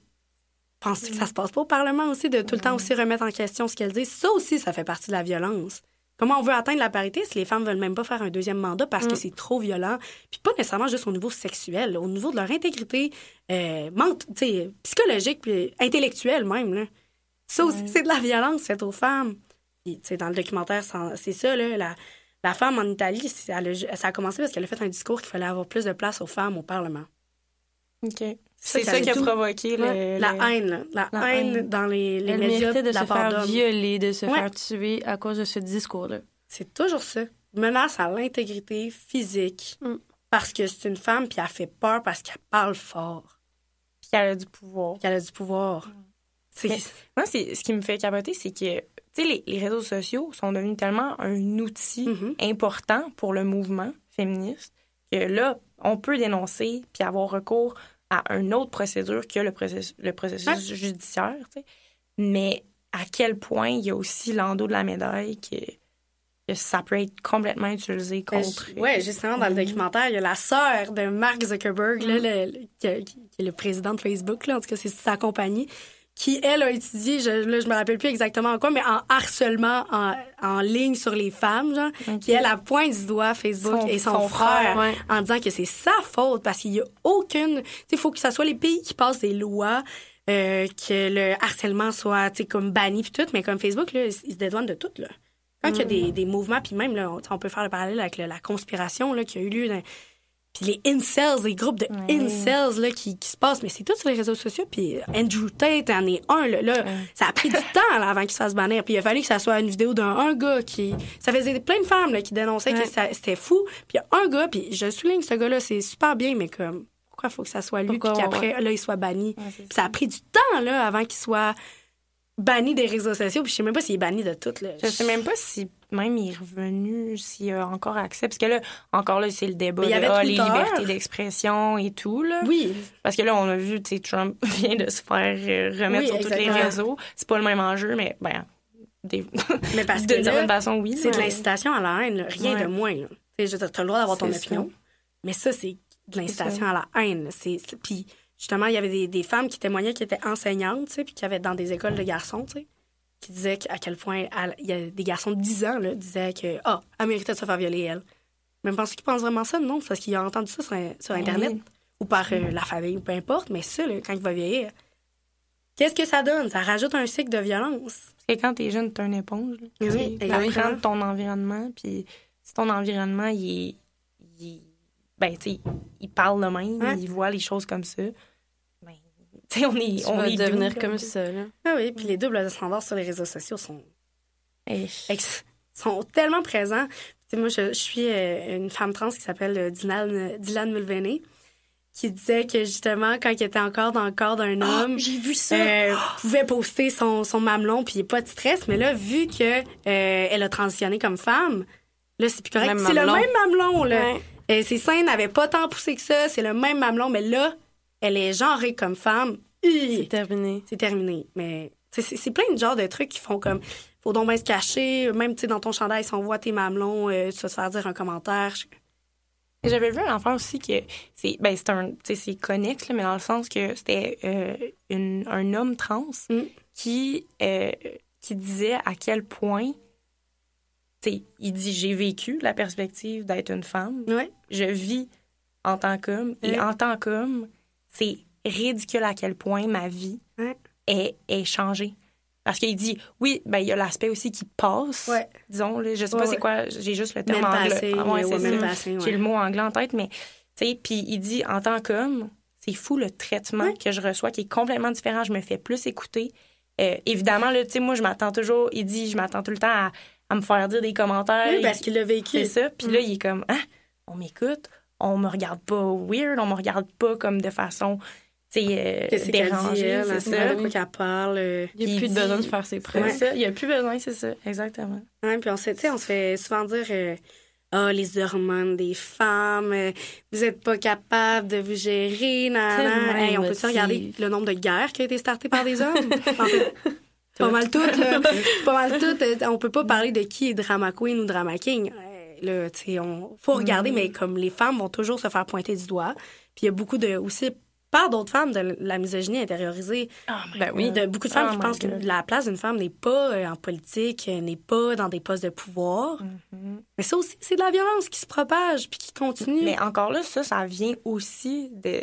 S3: penses-tu que ça se passe pas au Parlement aussi, de tout le temps aussi remettre en question ce qu'elles disent? Ça aussi, ça fait partie de la violence. Comment on veut atteindre la parité si les femmes veulent même pas faire un deuxième mandat parce que c'est trop violent? Puis pas nécessairement juste au niveau sexuel, au niveau de leur intégrité euh, psychologique puis intellectuelle même. Là. Ça aussi, c'est de la violence faite aux femmes. Puis, dans le documentaire, c'est ça, là, la, la femme en Italie, c'est- elle a- ça a commencé parce qu'elle a fait un discours qu'il fallait avoir plus de place aux femmes au Parlement.
S2: OK. C'est
S3: ça
S2: qui a
S3: tout.
S2: provoqué le,
S3: Ouais, la haine, là. la,
S2: la
S3: haine,
S2: haine.
S3: dans les, les
S1: Elle
S3: médias
S1: de
S3: de la
S1: se faire violer, de se
S3: Ouais.
S1: faire tuer à cause de ce discours-là.
S3: C'est toujours ça. Menace à l'intégrité physique
S1: Mm.
S3: parce que c'est une femme puis elle fait peur parce qu'elle parle fort,
S2: Puis qu'elle a du pouvoir.
S3: qu'elle a du pouvoir.
S2: Mais- Moi, c'est, ce qui me fait capoter, c'est que tu sais, les, les réseaux sociaux sont devenus tellement un outil
S3: Mhm.
S2: important pour le mouvement féministe que là, on peut dénoncer puis avoir recours à une autre procédure que le processus, le processus judiciaire. Mais à quel point il y a aussi l'endos de la médaille que, que ça peut être complètement utilisé contre.
S3: Ouais, justement, dans le documentaire, il y a la sœur de Mark Zuckerberg, là, le- le- qui, qui- qui est le président de Facebook, là, en tout cas, c'est sa compagnie, qui, elle, a étudié, je, là, je me rappelle plus exactement en quoi, mais en harcèlement en, en ligne sur les femmes, genre, qui, elle, a pointe du doigt Facebook
S2: Son-
S3: et son,
S2: son
S3: frère,
S2: frère,
S1: ouais.
S3: en disant que c'est sa faute parce qu'il y a aucune... Tu sais, il faut que ça soit les pays qui passent des lois euh, que le harcèlement soit, tu sais, comme banni puis tout, mais comme Facebook, là, ils se dédouanent de tout, là. Quand il y a des, des mouvements, puis même, là, on, on peut faire le parallèle avec le- la conspiration là, qui a eu lieu dans- puis les incels, les groupes de incels là, qui, qui se passent, mais c'est tout sur les réseaux sociaux. Puis Andrew Tate en est un. Là, là. Ça a pris du temps là, avant qu'il se fasse bannir. Puis il a fallu que ça soit une vidéo d'un un gars qui... Ça faisait plein de femmes là, qui dénonçaient que ça- c'était fou. Puis il y a un gars, puis je souligne ce gars-là, c'est super bien, mais comme... Pourquoi il faut que ça soit lui, puis
S1: Pourquoi,
S3: qu'après, là, il soit banni?
S2: Ouais, c'est
S3: Puis ça a pris du temps là, avant qu'il soit banni des réseaux sociaux. Puis je sais même pas s'il est banni de tout. Là.
S2: Je sais même pas si même il est revenu, s'il a encore accès. Parce que là, encore là, c'est le débat
S3: Mais il y
S2: de ah, les libertés d'expression et tout. Là.
S3: Oui,
S2: Parce que là, on a vu, tu sais, Trump vient de se faire euh, remettre
S3: Oui,
S2: sur tous les réseaux. C'est pas le même enjeu, mais ben, des...
S3: mais parce que
S2: d'une
S3: là,
S2: façon, oui.
S3: C'est de l'incitation à la haine, là. rien
S2: Ouais.
S3: de moins. Tu t'as le droit d'avoir ton opinion, mais ça, c'est de l'incitation à la haine. Puis, justement, il y avait des, des femmes qui témoignaient qui étaient enseignantes, tu sais, puis qui avaient dans des écoles de garçons, tu sais, qui disaient à quel point elle- il y a des garçons de 10 ans, là, disaient que, ah, elle méritait de se faire violer, elle. Mais pensez qu'ils pensent vraiment ça? Non, c'est parce qu'il a entendu ça sur, sur Internet
S2: Oui.
S3: ou par euh, la famille ou peu importe, mais ça, là, quand il va vieillir, qu'est-ce que ça donne? Ça rajoute un cycle de violence.
S2: Parce que quand t'es jeune, t'es une éponge. là.
S3: Oui,
S2: Tu de ton environnement, puis si ton environnement, il est... il est- ben, tu il parle de même,
S3: Ouais.
S2: il voit les choses comme ça, ben, sais, on est...
S1: Tu
S2: on
S1: vas
S2: est
S1: devenir
S2: double,
S1: comme ça, là.
S3: Ah oui, puis les doubles standards sur les réseaux sociaux sont ex- sont tellement présents. Moi, je, je suis euh, une femme trans qui s'appelle euh, Dylan, Dylan Mulvaney, qui disait que justement, quand il était encore dans le corps d'un homme,
S2: J'ai vu ça!
S3: euh, pouvait poster son, son mamelon, puis il n'y a pas de stress. Mais là, vu que euh, elle a transitionné comme femme, là, c'est plus correct. C'est le même mamelon, là.
S1: Ouais.
S3: Euh, ses seins n'avaient pas tant poussé que ça, c'est le même mamelon, mais là, elle est genrée comme femme.
S1: C'est terminé.
S3: c'est terminé. Mais c'est plein de genres de trucs qui font comme faut donc bien se cacher. Même dans ton chandail, si on voit tes mamelons, euh, tu vas te faire dire un commentaire.
S2: J'avais vu un enfant aussi que c'est ben c'est un c'est connexe là, mais dans le sens que c'était euh, un homme trans
S3: Mm.
S2: qui euh, qui disait à quel point il dit j'ai vécu la perspective d'être une femme
S3: Ouais.
S2: je vis en tant qu'homme et
S3: Ouais.
S2: en tant qu'homme c'est ridicule à quel point ma vie
S3: Ouais.
S2: est, est changée parce qu'il dit oui ben il y a l'aspect aussi qui passe
S3: Ouais.
S2: disons là, je sais pas
S3: ouais.
S2: c'est quoi j'ai juste le terme anglais Ah. J'ai le mot anglais en tête, mais tu sais, puis il dit en tant qu'homme, c'est fou le traitement que je reçois qui est complètement différent. Je me fais plus écouter Euh, évidemment, là, tu sais, moi, je m'attends toujours, il dit, je m'attends tout le temps à, à me faire dire des commentaires.
S3: Oui, parce qu'il l'a vécu.
S2: c'est ça. Puis là, il est comme, ah, on m'écoute, on me regarde pas weird, on me regarde pas comme de façon, euh,
S3: dit,
S2: dérangée, c'est ça.
S3: quoi qu'elle parle. euh.
S1: Il n'y a plus
S2: dit-
S1: besoin de faire ses
S2: C'est
S1: preuves.
S2: il y a plus besoin, c'est ça, exactement.
S3: Ouais, puis on, se- tu sais, on se fait souvent dire euh, Ah, les hormones des femmes, euh, vous êtes pas capable de vous gérer, nan, nan.
S1: Tellement
S3: Hey, on peut-tu
S1: émotif.
S3: regarder le nombre de guerres qui a été startées par des hommes? En fait, pas mal toutes, là. pas mal toutes. On peut pas parler de qui est drama queen ou drama king. Là, tu sais, on faut regarder, mais comme les femmes vont toujours se faire pointer du doigt. Puis il y a beaucoup de, aussi, par d'autres femmes, de la misogynie intériorisée.
S1: Ben oui.
S3: De beaucoup de femmes
S2: Oh
S3: qui pensent que la place d'une femme n'est pas euh, en politique, euh, n'est pas dans des postes de pouvoir.
S2: Mhm.
S3: Mais ça aussi, c'est de la violence qui se propage puis qui continue.
S2: Mais encore là, ça, ça vient aussi de,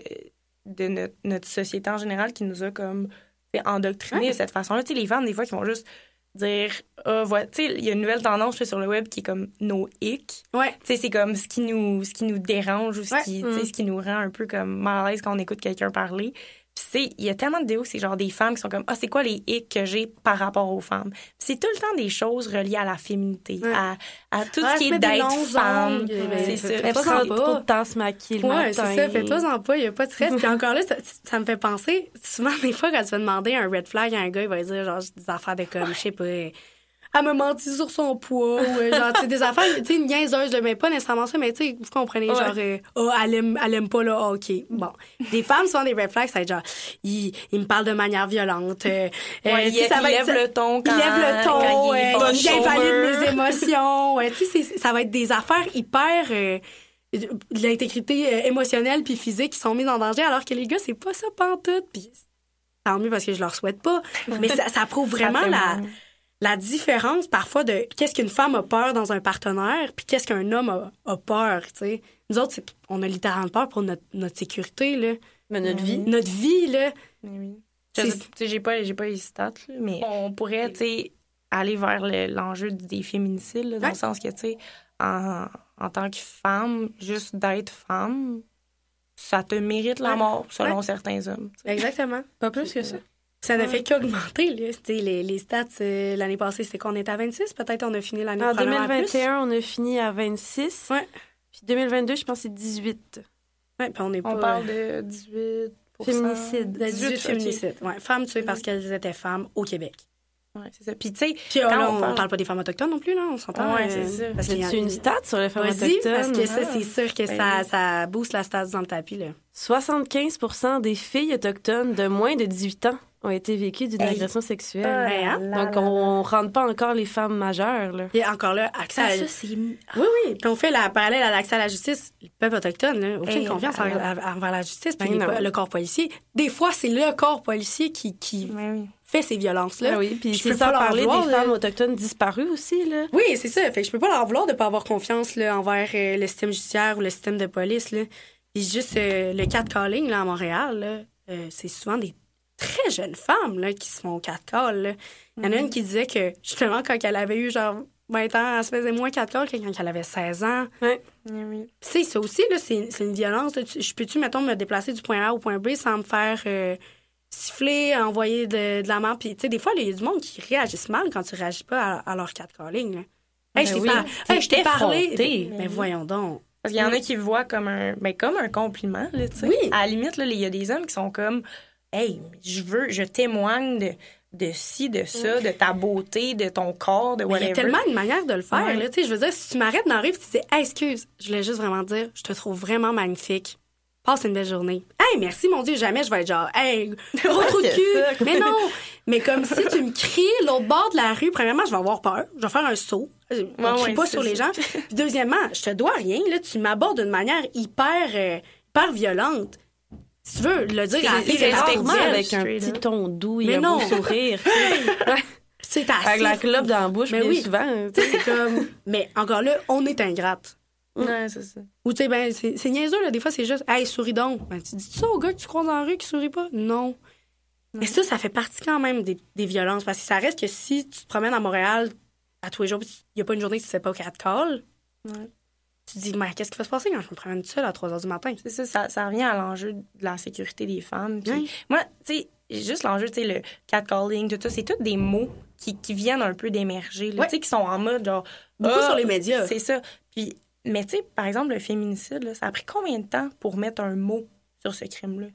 S2: de notre, notre société en général qui nous a comme
S3: Ouais.
S2: de cette façon-là. Tu sais, les femmes, des fois, qui vont juste dire, ah, voilà, tu sais, il y a une nouvelle tendance là, sur le web qui est comme nos hic.
S3: Ouais.
S2: Tu sais, c'est comme ce qui nous, ce qui nous dérange ou ce,
S3: Ouais.
S2: qui,
S1: Mm.
S2: ce qui nous rend un peu comme mal à l'aise quand on écoute quelqu'un parler. C'est, il y a tellement de vidéos, c'est genre des femmes qui sont comme, ah, c'est quoi les hic que j'ai par rapport aux femmes? C'est tout le temps des choses reliées à la féminité,
S3: Ouais.
S2: à, à tout
S3: Ah,
S2: ce qui est d'être femme. c'est ça.
S3: fais pas
S1: trop
S3: pas.
S1: de temps se maquiller le
S3: Ouais,
S1: matin.
S3: c'est ça. Fais-toi-en pas, il n'y a pas de stress. Puis encore là, ça, ça me fait penser, souvent, des fois, quand tu vas demander un red flag à un gars, il va dire, genre, des affaires de comme, je sais pas, elle me mentit sur son poids, ou euh, genre, des affaires, tu sais, une niaiseuse, mais pas nécessairement ça, mais tu sais, vous comprenez,
S2: Ouais.
S3: genre, euh, oh, elle aime, elle aime pas, là, ah, OK. Bon. Des femmes, souvent, des red flags, ça va être genre, il, il me parle de manière violente. euh, euh,
S2: Ouais, il,
S3: ça
S2: il lève le ton quand
S3: il lève le ton,
S2: quand il
S3: il invalide mes émotions. Ouais, tu sais, c'est- ça va être des affaires hyper euh, de l'intégrité euh, émotionnelle puis physique qui sont mises en danger, alors que les gars, c'est pas ça pantoute. Puis tant mieux parce que je leur souhaite pas. Mais ça, ça prouve vraiment
S2: Ça
S3: la. La différence parfois de qu'est-ce qu'une femme a peur dans un partenaire puis qu'est-ce qu'un homme a, a peur, tu sais. Nous autres, c'est- on a littéralement peur pour notre, notre sécurité, là.
S1: Mais notre vie.
S3: Notre vie, là.
S2: Oui, j'ai pas, j'ai pas les stats, là, mais on pourrait, tu sais, aller vers le- l'enjeu des féminicides, là, dans
S3: Ouais.
S2: le sens que, tu sais, en, en tant que femme, juste d'être femme, ça te mérite la
S3: Ouais.
S2: mort, selon
S3: Ouais.
S2: certains hommes.
S3: Exactement.
S1: Pas plus que ça.
S3: Ça ne fait qu'augmenter, Les, les stats, euh, l'année passée, c'était qu'on était à 26. Peut-être on a fini l'année
S1: En
S3: première à plus.
S1: 2021, on a fini à 26.
S3: Ouais.
S1: Puis 2022, je pense que c'est 18.
S3: Ouais, puis on est pas...
S2: On parle de 18
S1: Féminicide.
S3: de 18
S2: ok.
S3: féminicides. Ouais, femmes tuées parce qu'elles étaient femmes au Québec.
S2: Ouais, c'est ça. Puis, tu sais,
S3: là,
S2: on
S3: on,
S2: parle-
S3: parle... pas des femmes autochtones non plus, là, on s'entend.
S2: Ouais,
S3: euh,
S2: c'est ça.
S3: Parce qu'il y a
S1: une stat sur les femmes autochtones?
S3: parce que ça,
S2: Ah.
S3: c'est sûr que
S2: Ben
S3: ça,
S2: oui.
S3: ça booste la stats dans le tapis, là.
S1: 75% des filles autochtones de moins de 18 ans ont été vécues d'une
S2: Hey.
S1: agression sexuelle.
S3: Ouais, hein?
S1: Donc, on rentre pas encore les femmes majeures. Là.
S3: Et encore là, accès à la...
S2: ça, c'est...
S3: Oui, oui. Puis on fait la parallèle à l'accès à la justice. Le peuple autochtone, là, aucune
S2: Hey,
S3: confiance
S2: alors.
S3: envers envers la justice. Puis
S1: Ben
S3: les- le corps policier. Des fois, c'est le corps policier qui, qui
S2: Oui, oui.
S3: Fait ces violences-là.
S1: Ah oui, puis
S3: Je
S1: c'est
S3: peux pas leur
S1: parler
S3: vouloir,
S1: des
S3: là.
S1: femmes autochtones disparues aussi. Là.
S3: Oui, c'est ça. Fait que je peux pas leur vouloir de pas avoir confiance là, envers euh, le système judiciaire ou le système de police. Là. Puis juste euh, le catcalling là, à Montréal, là, euh, c'est souvent des très jeunes femmes là, qui se font catcall. là. Il y en a une qui disait que justement, quand elle avait eu genre 20 ans, elle se faisait moins catcall que quand elle avait 16 ans.
S2: Oui, oui.
S3: Puis c'est ça aussi, là, c'est, une violence. Je peux-tu, mettons, me déplacer du point A au point B sans me faire siffler, envoyer de, de la mort? Puis, tu sais, des fois, il y a du monde qui réagissent mal quand tu réagis pas à, à leur catcalling. Là. Hey, je
S1: Ben
S3: t'ai
S1: oui.
S3: par- hey, je t'ai parlé.
S1: effronté.
S3: Mais voyons donc.
S2: Parce qu'il y en a qui le voient comme un, ben, comme un compliment, là, tu sais.
S3: Oui.
S2: À la limite, là, il y a des hommes qui sont comme, hey, je veux, je témoigne de, de ci, de ça, de ta beauté, de ton corps, de
S3: Mais il y
S2: whatever.
S3: a tellement une manière de le faire.
S2: Ouais.
S3: Là, tu sais, je veux dire, si tu m'arrêtes dans la rue et tu dis hey, excuse, je voulais juste vraiment dire, je te trouve vraiment magnifique. Passe une belle journée. Hey, merci, mon Dieu, jamais je vais être genre, hey, gros trou de
S1: the
S3: cul. Mais non, mais comme si tu me cries l'autre bord de la rue, premièrement, je vais avoir peur. Je vais faire un saut. On
S2: Ouais,
S3: crie pas sur les gens. Puis deuxièmement, je te dois rien. Là, tu m'abordes d'une manière hyper, euh, hyper violente. Si tu veux le dire à la
S1: avec un petit ton doux et un beau sourire.
S3: c'est
S1: Avec la clope dans la bouche,
S3: Mais
S1: bien
S3: oui.
S1: souvent.
S3: C'est comme. Mais encore là, on est ingrate.
S2: Ouais, c'est ça.
S3: Ou tu sais, ben, c'est niaiseux, là. Des fois, c'est juste, hey, souris donc. Ben, tu dis ça au gars que tu croises dans la rue qui sourit pas? Non. Mais ça, ça fait partie quand même des, des violences. Parce que ça reste que si tu te promènes à Montréal à tous les jours, il n'y a pas une journée que tu ne fais pas au catcall,
S2: Ouais.
S3: tu te dis, mais qu'est-ce qui va se passer quand je me promène seule à 3 h du matin?
S2: C'est ça, ça, ça revient à l'enjeu de la sécurité des femmes. Puis. Moi, tu sais, juste l'enjeu, tu sais, le catcalling, tout ça, c'est tous des mots qui, qui viennent un peu d'émerger,
S3: Ouais.
S2: tu sais, qui sont en mode genre.
S3: Beaucoup
S2: ah,
S3: sur les médias.
S2: C'est ça. Puis, mais tu sais, par exemple, le féminicide, là, ça a pris combien de temps pour mettre un mot sur ce crime-là?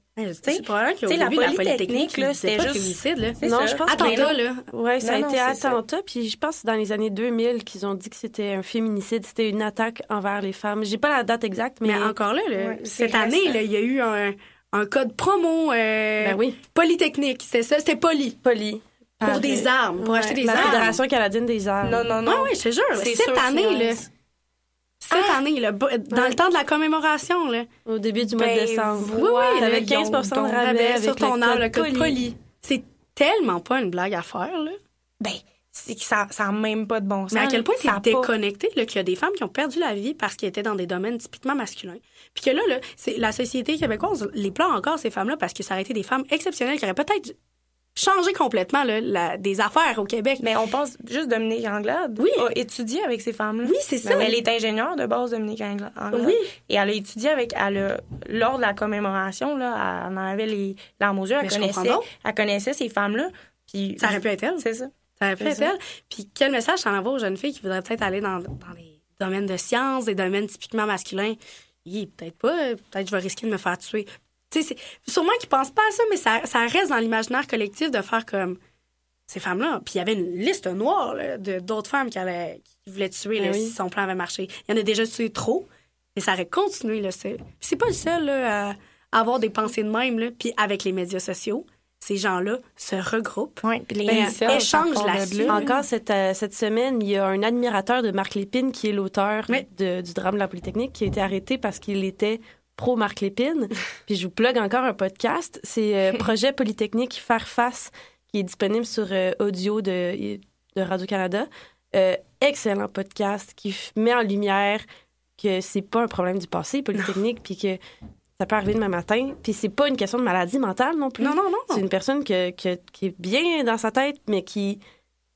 S3: C'est probablement qu'au
S2: tu sais, la
S3: début, la
S2: Polytechnique, là, c'était juste-
S3: féminicide, là.
S2: C'est
S1: Non,
S2: ça.
S1: je pense
S3: Attentat, là.
S1: Ouais, ça
S2: Non,
S1: a été
S2: c'est ça.
S1: attentat, puis je pense que c'est dans les années 2000 qu'ils ont dit que c'était un féminicide, c'était une attaque envers les femmes. J'ai pas la date exacte, mais,
S3: Mais encore là, là,
S2: Ouais, c'est
S3: cette année, là, il y a eu un, un code promo euh,
S1: ben oui,
S3: Polytechnique. C'était ça, c'était Poly.
S1: poli.
S3: Pour des armes, pour
S1: Ouais,
S3: acheter des
S1: la
S3: armes.
S1: Fédération canadienne des armes.
S2: Non, non, non.
S3: Non, oui, je te jure,
S2: C'est
S3: cette année, là, cette année, là, bo- dans
S1: Ouais.
S3: le temps de la commémoration, là,
S1: Au début du mois de
S2: Ben,
S1: décembre.
S3: oui, oui, là,
S1: 15 de rabais avec
S3: sur ton
S1: code
S3: le code
S1: poli.
S3: C'est tellement pas une blague à faire, là.
S2: Ben, c'est que ça n'a même pas de bon sens.
S3: Mais à quel point
S2: pas-
S3: déconnecté, qu'il y a des femmes qui ont perdu la vie parce qu'elles étaient dans des domaines typiquement masculins. Puis que là, là, c'est la société québécoise les pleure encore, ces femmes-là, parce que ça aurait été des femmes exceptionnelles qui auraient peut-être changé complètement, là, la- des affaires au Québec.
S2: Mais on pense juste Dominique Anglade
S3: Oui.
S2: a étudié avec ces femmes-là.
S3: Oui, c'est ça.
S2: Mais elle est ingénieure de base, Dominique Angla- Anglade.
S3: Oui.
S2: Et elle a étudié avec. Elle a- lors de la commémoration, là, elle en avait les larmes aux yeux. Elle
S3: Mais
S2: connaissait, elle connaissait ces femmes-là. Puis,
S3: Ça aurait pu être elle.
S2: C'est ça.
S3: Ça aurait pu être
S2: ça.
S3: elle. Puis quel message t'en envoies aux jeunes filles qui voudraient peut-être aller dans, dans les domaines de sciences, des domaines typiquement masculins? Peut-être pas. euh, Peut-être je vais risquer de me faire tuer. Tu sais, c'est- sûrement qu'ils pensent pas à ça, mais ça, ça reste dans l'imaginaire collectif de faire comme ces femmes-là. Puis il y avait une liste noire là, de d'autres femmes qui, allaient, qui voulaient tuer là,
S1: oui.
S3: si son plan avait marché. Il y en a déjà tué trop, mais ça aurait continué. Là, c'est, c'est pas le seul là, à avoir des pensées de même. Là. Puis avec les médias sociaux, ces gens-là se regroupent.
S2: Oui, les
S3: Ben,
S2: incels,
S3: échange
S2: ça part de
S3: là-dessus.
S2: là.
S1: Encore cette, euh, cette semaine, il y a un admirateur de Marc Lépine qui est l'auteur
S3: Oui.
S1: de- du drame de la Polytechnique qui a été arrêté parce qu'il était pro Marc Lépine. Puis je vous plug encore un podcast. C'est euh, Projet Polytechnique Faire Face qui est disponible sur euh, audio de, de Radio-Canada. Euh, excellent podcast qui met en lumière que c'est pas un problème du passé, Polytechnique, puis que ça peut arriver demain matin. Puis c'est pas une question de maladie mentale non plus.
S3: Non, non, non.
S1: C'est une personne que- que- qui est bien dans sa tête, mais qui.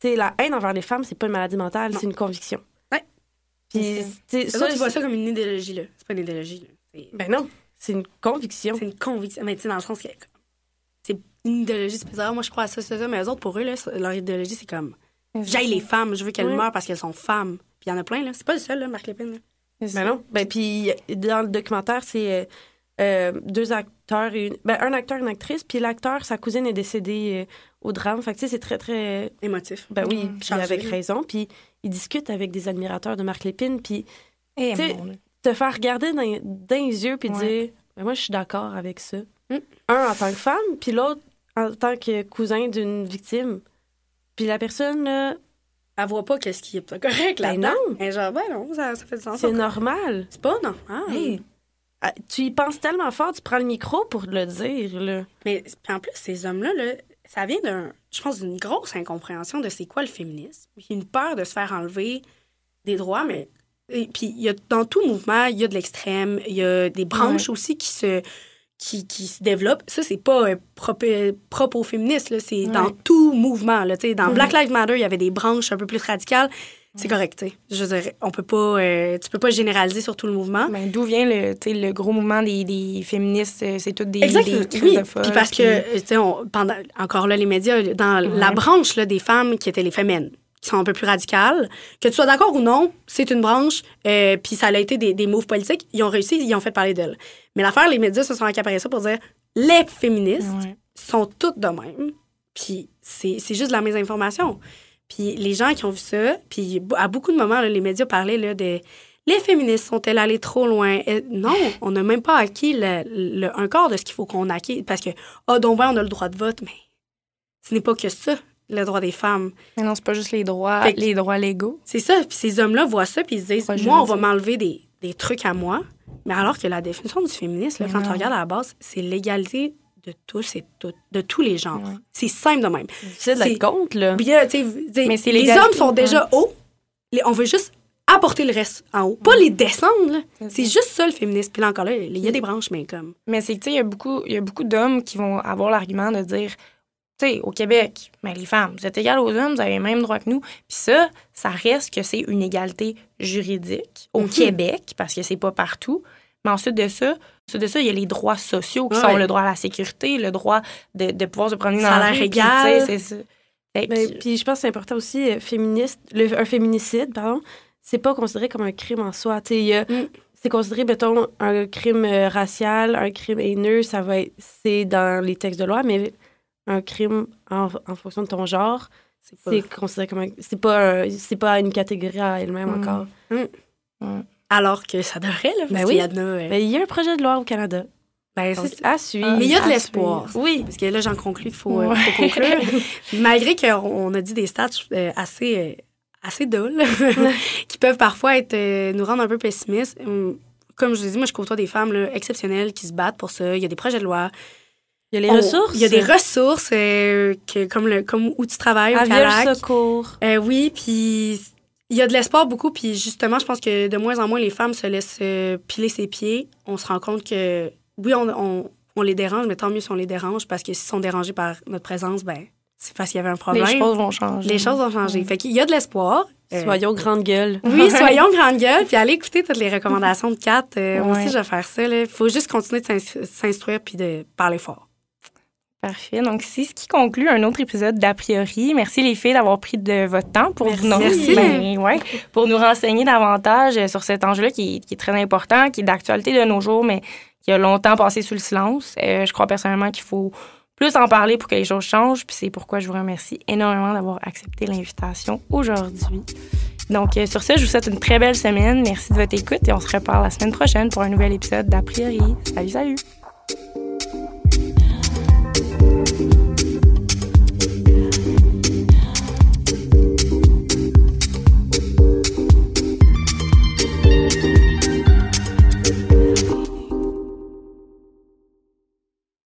S1: Tu sais, la haine envers les femmes, c'est pas une maladie mentale, c'est une conviction.
S3: Ouais.
S1: Puis, tu
S3: Eux
S1: ça,
S3: comme une idéologie, là. C'est pas une idéologie, là. C'est,
S1: Ben non, c'est une conviction.
S3: c'est une conviction. Mais tu sais, dans le sens que c'est une idéologie, c'est bizarre. Moi, je crois à ça, c'est ça. Mais eux autres, pour eux, là, leur idéologie, c'est comme j'aille les femmes, je veux qu'elles
S1: Oui.
S3: meurent parce qu'elles sont femmes. Puis il y en a plein, là. C'est pas le seul, là, Marc Lépine. là.
S1: Ben non. Ben puis, dans le documentaire, c'est euh, euh, deux acteurs et une... Ben, un acteur et une actrice, puis l'acteur, sa cousine est décédée euh, au drame. Fait que, tu sais, c'est très, très...
S3: Émotif.
S1: Ben oui, puis avec raison. Puis, il discute avec des admirateurs de Marc Lépine, puis
S2: Eh,
S1: Tu sais,
S2: mon, là.
S1: Te faire regarder dans, dans les yeux puis
S2: Ouais.
S1: dire ben moi je suis d'accord avec ça.
S3: Mm.
S1: Un en tant que femme puis l'autre en tant que cousin d'une victime. Puis la personne là,
S3: Elle voit pas qu'est-ce qui est pas correct, là.
S1: Ben non.
S3: Mais genre, ben non, ça, ça fait du sens.
S1: c'est normal.
S3: C'est pas non. Ah,
S1: Hey, ah, tu y penses tellement fort, tu prends le micro pour le dire là.
S3: Mais en plus, ces hommes-là, là, ça vient d'un, je pense, d'une grosse incompréhension de c'est quoi le féminisme. Puis une peur de se faire enlever des droits, mais et puis il y a dans tout mouvement, il y a de l'extrême, il y a des branches aussi qui se qui, qui se développent. Ça, c'est pas euh, propre, propre aux féministes, là. C'est
S2: Ouais.
S3: dans tout mouvement, là. Dans. Black Lives Matter, il y avait des branches un peu plus radicales. C'est correct, tu sais. Je veux dire, on peut pas, euh, tu peux pas généraliser sur tout le mouvement.
S2: Ben, d'où vient le, le gros mouvement des, des féministes? euh, C'est toutes des,
S3: Exactement.
S2: des
S3: Oui.
S2: de
S3: Puis parce que, euh, tu sais, pendant, encore là, les médias, dans la branche là, des femmes qui étaient les féminines, qui sont un peu plus radicales, que tu sois d'accord ou non, c'est une branche, euh, puis ça a été des, des moves politiques, ils ont réussi, ils ont fait parler d'elles. Mais l'affaire, les médias se sont accaparés ça pour dire les féministes
S2: Ouais.
S3: sont toutes de même, puis c'est juste de la mésinformation. Puis les gens qui ont vu ça, puis à beaucoup de moments, là, les médias parlaient là, de les féministes sont-elles allées trop loin? Et non, on n'a même pas acquis le, le- un quart de ce qu'il faut qu'on acquiert. Parce que, ah, donc, ben, on a le droit de vote, mais ce n'est pas que ça, le droit des femmes.
S2: Mais non, c'est pas juste les droits,
S3: que-
S2: les droits légaux.
S3: C'est ça. Puis ces hommes-là voient ça, puis ils se disent, moi, on va m'enlever des, des trucs à moi. Mais alors que la définition du féminisme, là, quand tu
S2: non.
S3: regardes à la base, c'est l'égalité de tous et toutes, de tous les genres.
S2: Ouais.
S3: C'est simple de même.
S1: C'est
S3: C'est-
S1: d'être contre là.
S3: Bien, tu sais, tu sais,
S2: Mais c'est
S3: les hommes sont déjà hauts. Les- on veut juste apporter le reste en haut. Pas les descendre, là.
S2: C'est
S3: juste ça, le féminisme. Puis là, encore là, il y a des branches, mais comme...
S2: Mais c'est que, tu sais, il y a beaucoup, il y a beaucoup d'hommes qui vont avoir l'argument de dire, sais, au Québec, mais les femmes, vous êtes égales aux hommes, vous avez les mêmes droits que nous. Puis ça, ça reste que c'est une égalité juridique au
S3: Mhm.
S2: Québec, parce que c'est pas partout. Mais ensuite de ça, ensuite de ça, il y a les droits sociaux qui
S3: Ouais.
S2: sont le droit à la sécurité, le droit de, de pouvoir se promener dans la
S3: Salaire
S2: rue. puis,
S1: Ben,
S2: puis-
S1: je pense que c'est important aussi, euh, féministe, le, un féminicide, pardon, c'est pas considéré comme un crime en soi.
S3: Mm.
S1: C'est considéré, mettons, un crime euh, racial, un crime haineux, ça va c'est dans les textes de loi, mais un crime en, en fonction de ton genre,
S3: C'est pas-
S1: considéré comme un, c'est pas un- c'est pas une catégorie à elle-même
S2: Mm.
S1: encore.
S3: Alors que ça devrait, là, parce
S1: Ben oui.
S3: y a... euh,
S1: Mais il y a un projet de loi au Canada.
S3: ben,
S1: Donc, à suivre.
S3: Mais il y a de
S1: à
S3: l'espoir.
S1: suivre. Oui.
S3: Parce que là, j'en conclus qu'il faut, euh,
S2: Ouais.
S3: faut conclure. Malgré qu'on a dit des stats euh, assez, euh, assez dulles, qui peuvent parfois être, nous rendre un peu pessimistes. Hum, Comme je vous ai dit, moi, je côtoie des femmes là, exceptionnelles qui se battent pour ça. Il y a des projets de loi.
S1: Il y a les
S3: On-
S1: ressources.
S3: Il y a des ressources euh, que, comme, le, comme où tu travailles au
S1: à
S3: Calac.
S1: secours.
S3: Euh, oui, puis il y a de l'espoir beaucoup. Puis justement, je pense que de moins en moins, les femmes se laissent euh, piler ses pieds. On se rend compte que, oui, on, on, on les dérange, mais tant mieux si on les dérange, parce que s'ils sont dérangés par notre présence, ben c'est parce qu'il y avait un problème.
S2: les choses vont changer.
S3: Les choses vont changer. Fait qu'il y a de l'espoir. Euh,
S1: Soyons grande gueule.
S3: oui, soyons grande gueule, puis allez écouter toutes les recommandations de Kat. Euh, Moi
S2: Ouais.
S3: aussi, je vais faire ça. Il faut juste continuer de s'ins- s'instruire puis de parler fort.
S2: Parfait. Donc, c'est ce qui conclut un autre épisode d'A priori. Merci les filles d'avoir pris de votre temps pour
S1: Merci.
S2: nous,
S3: Merci.
S2: ben, ouais, pour nous renseigner davantage euh, sur cet enjeu-là qui, est- qui est très important, qui est d'actualité de nos jours, mais qui a longtemps passé sous le silence. Euh, je crois personnellement qu'il faut plus en parler pour que les choses changent. Puis c'est pourquoi je vous remercie énormément d'avoir accepté l'invitation aujourd'hui. Donc, euh, sur ce, je vous souhaite une très belle semaine. Merci de votre écoute et on se reparle la semaine prochaine pour un nouvel épisode d'A priori. Salut, salut! Thank you.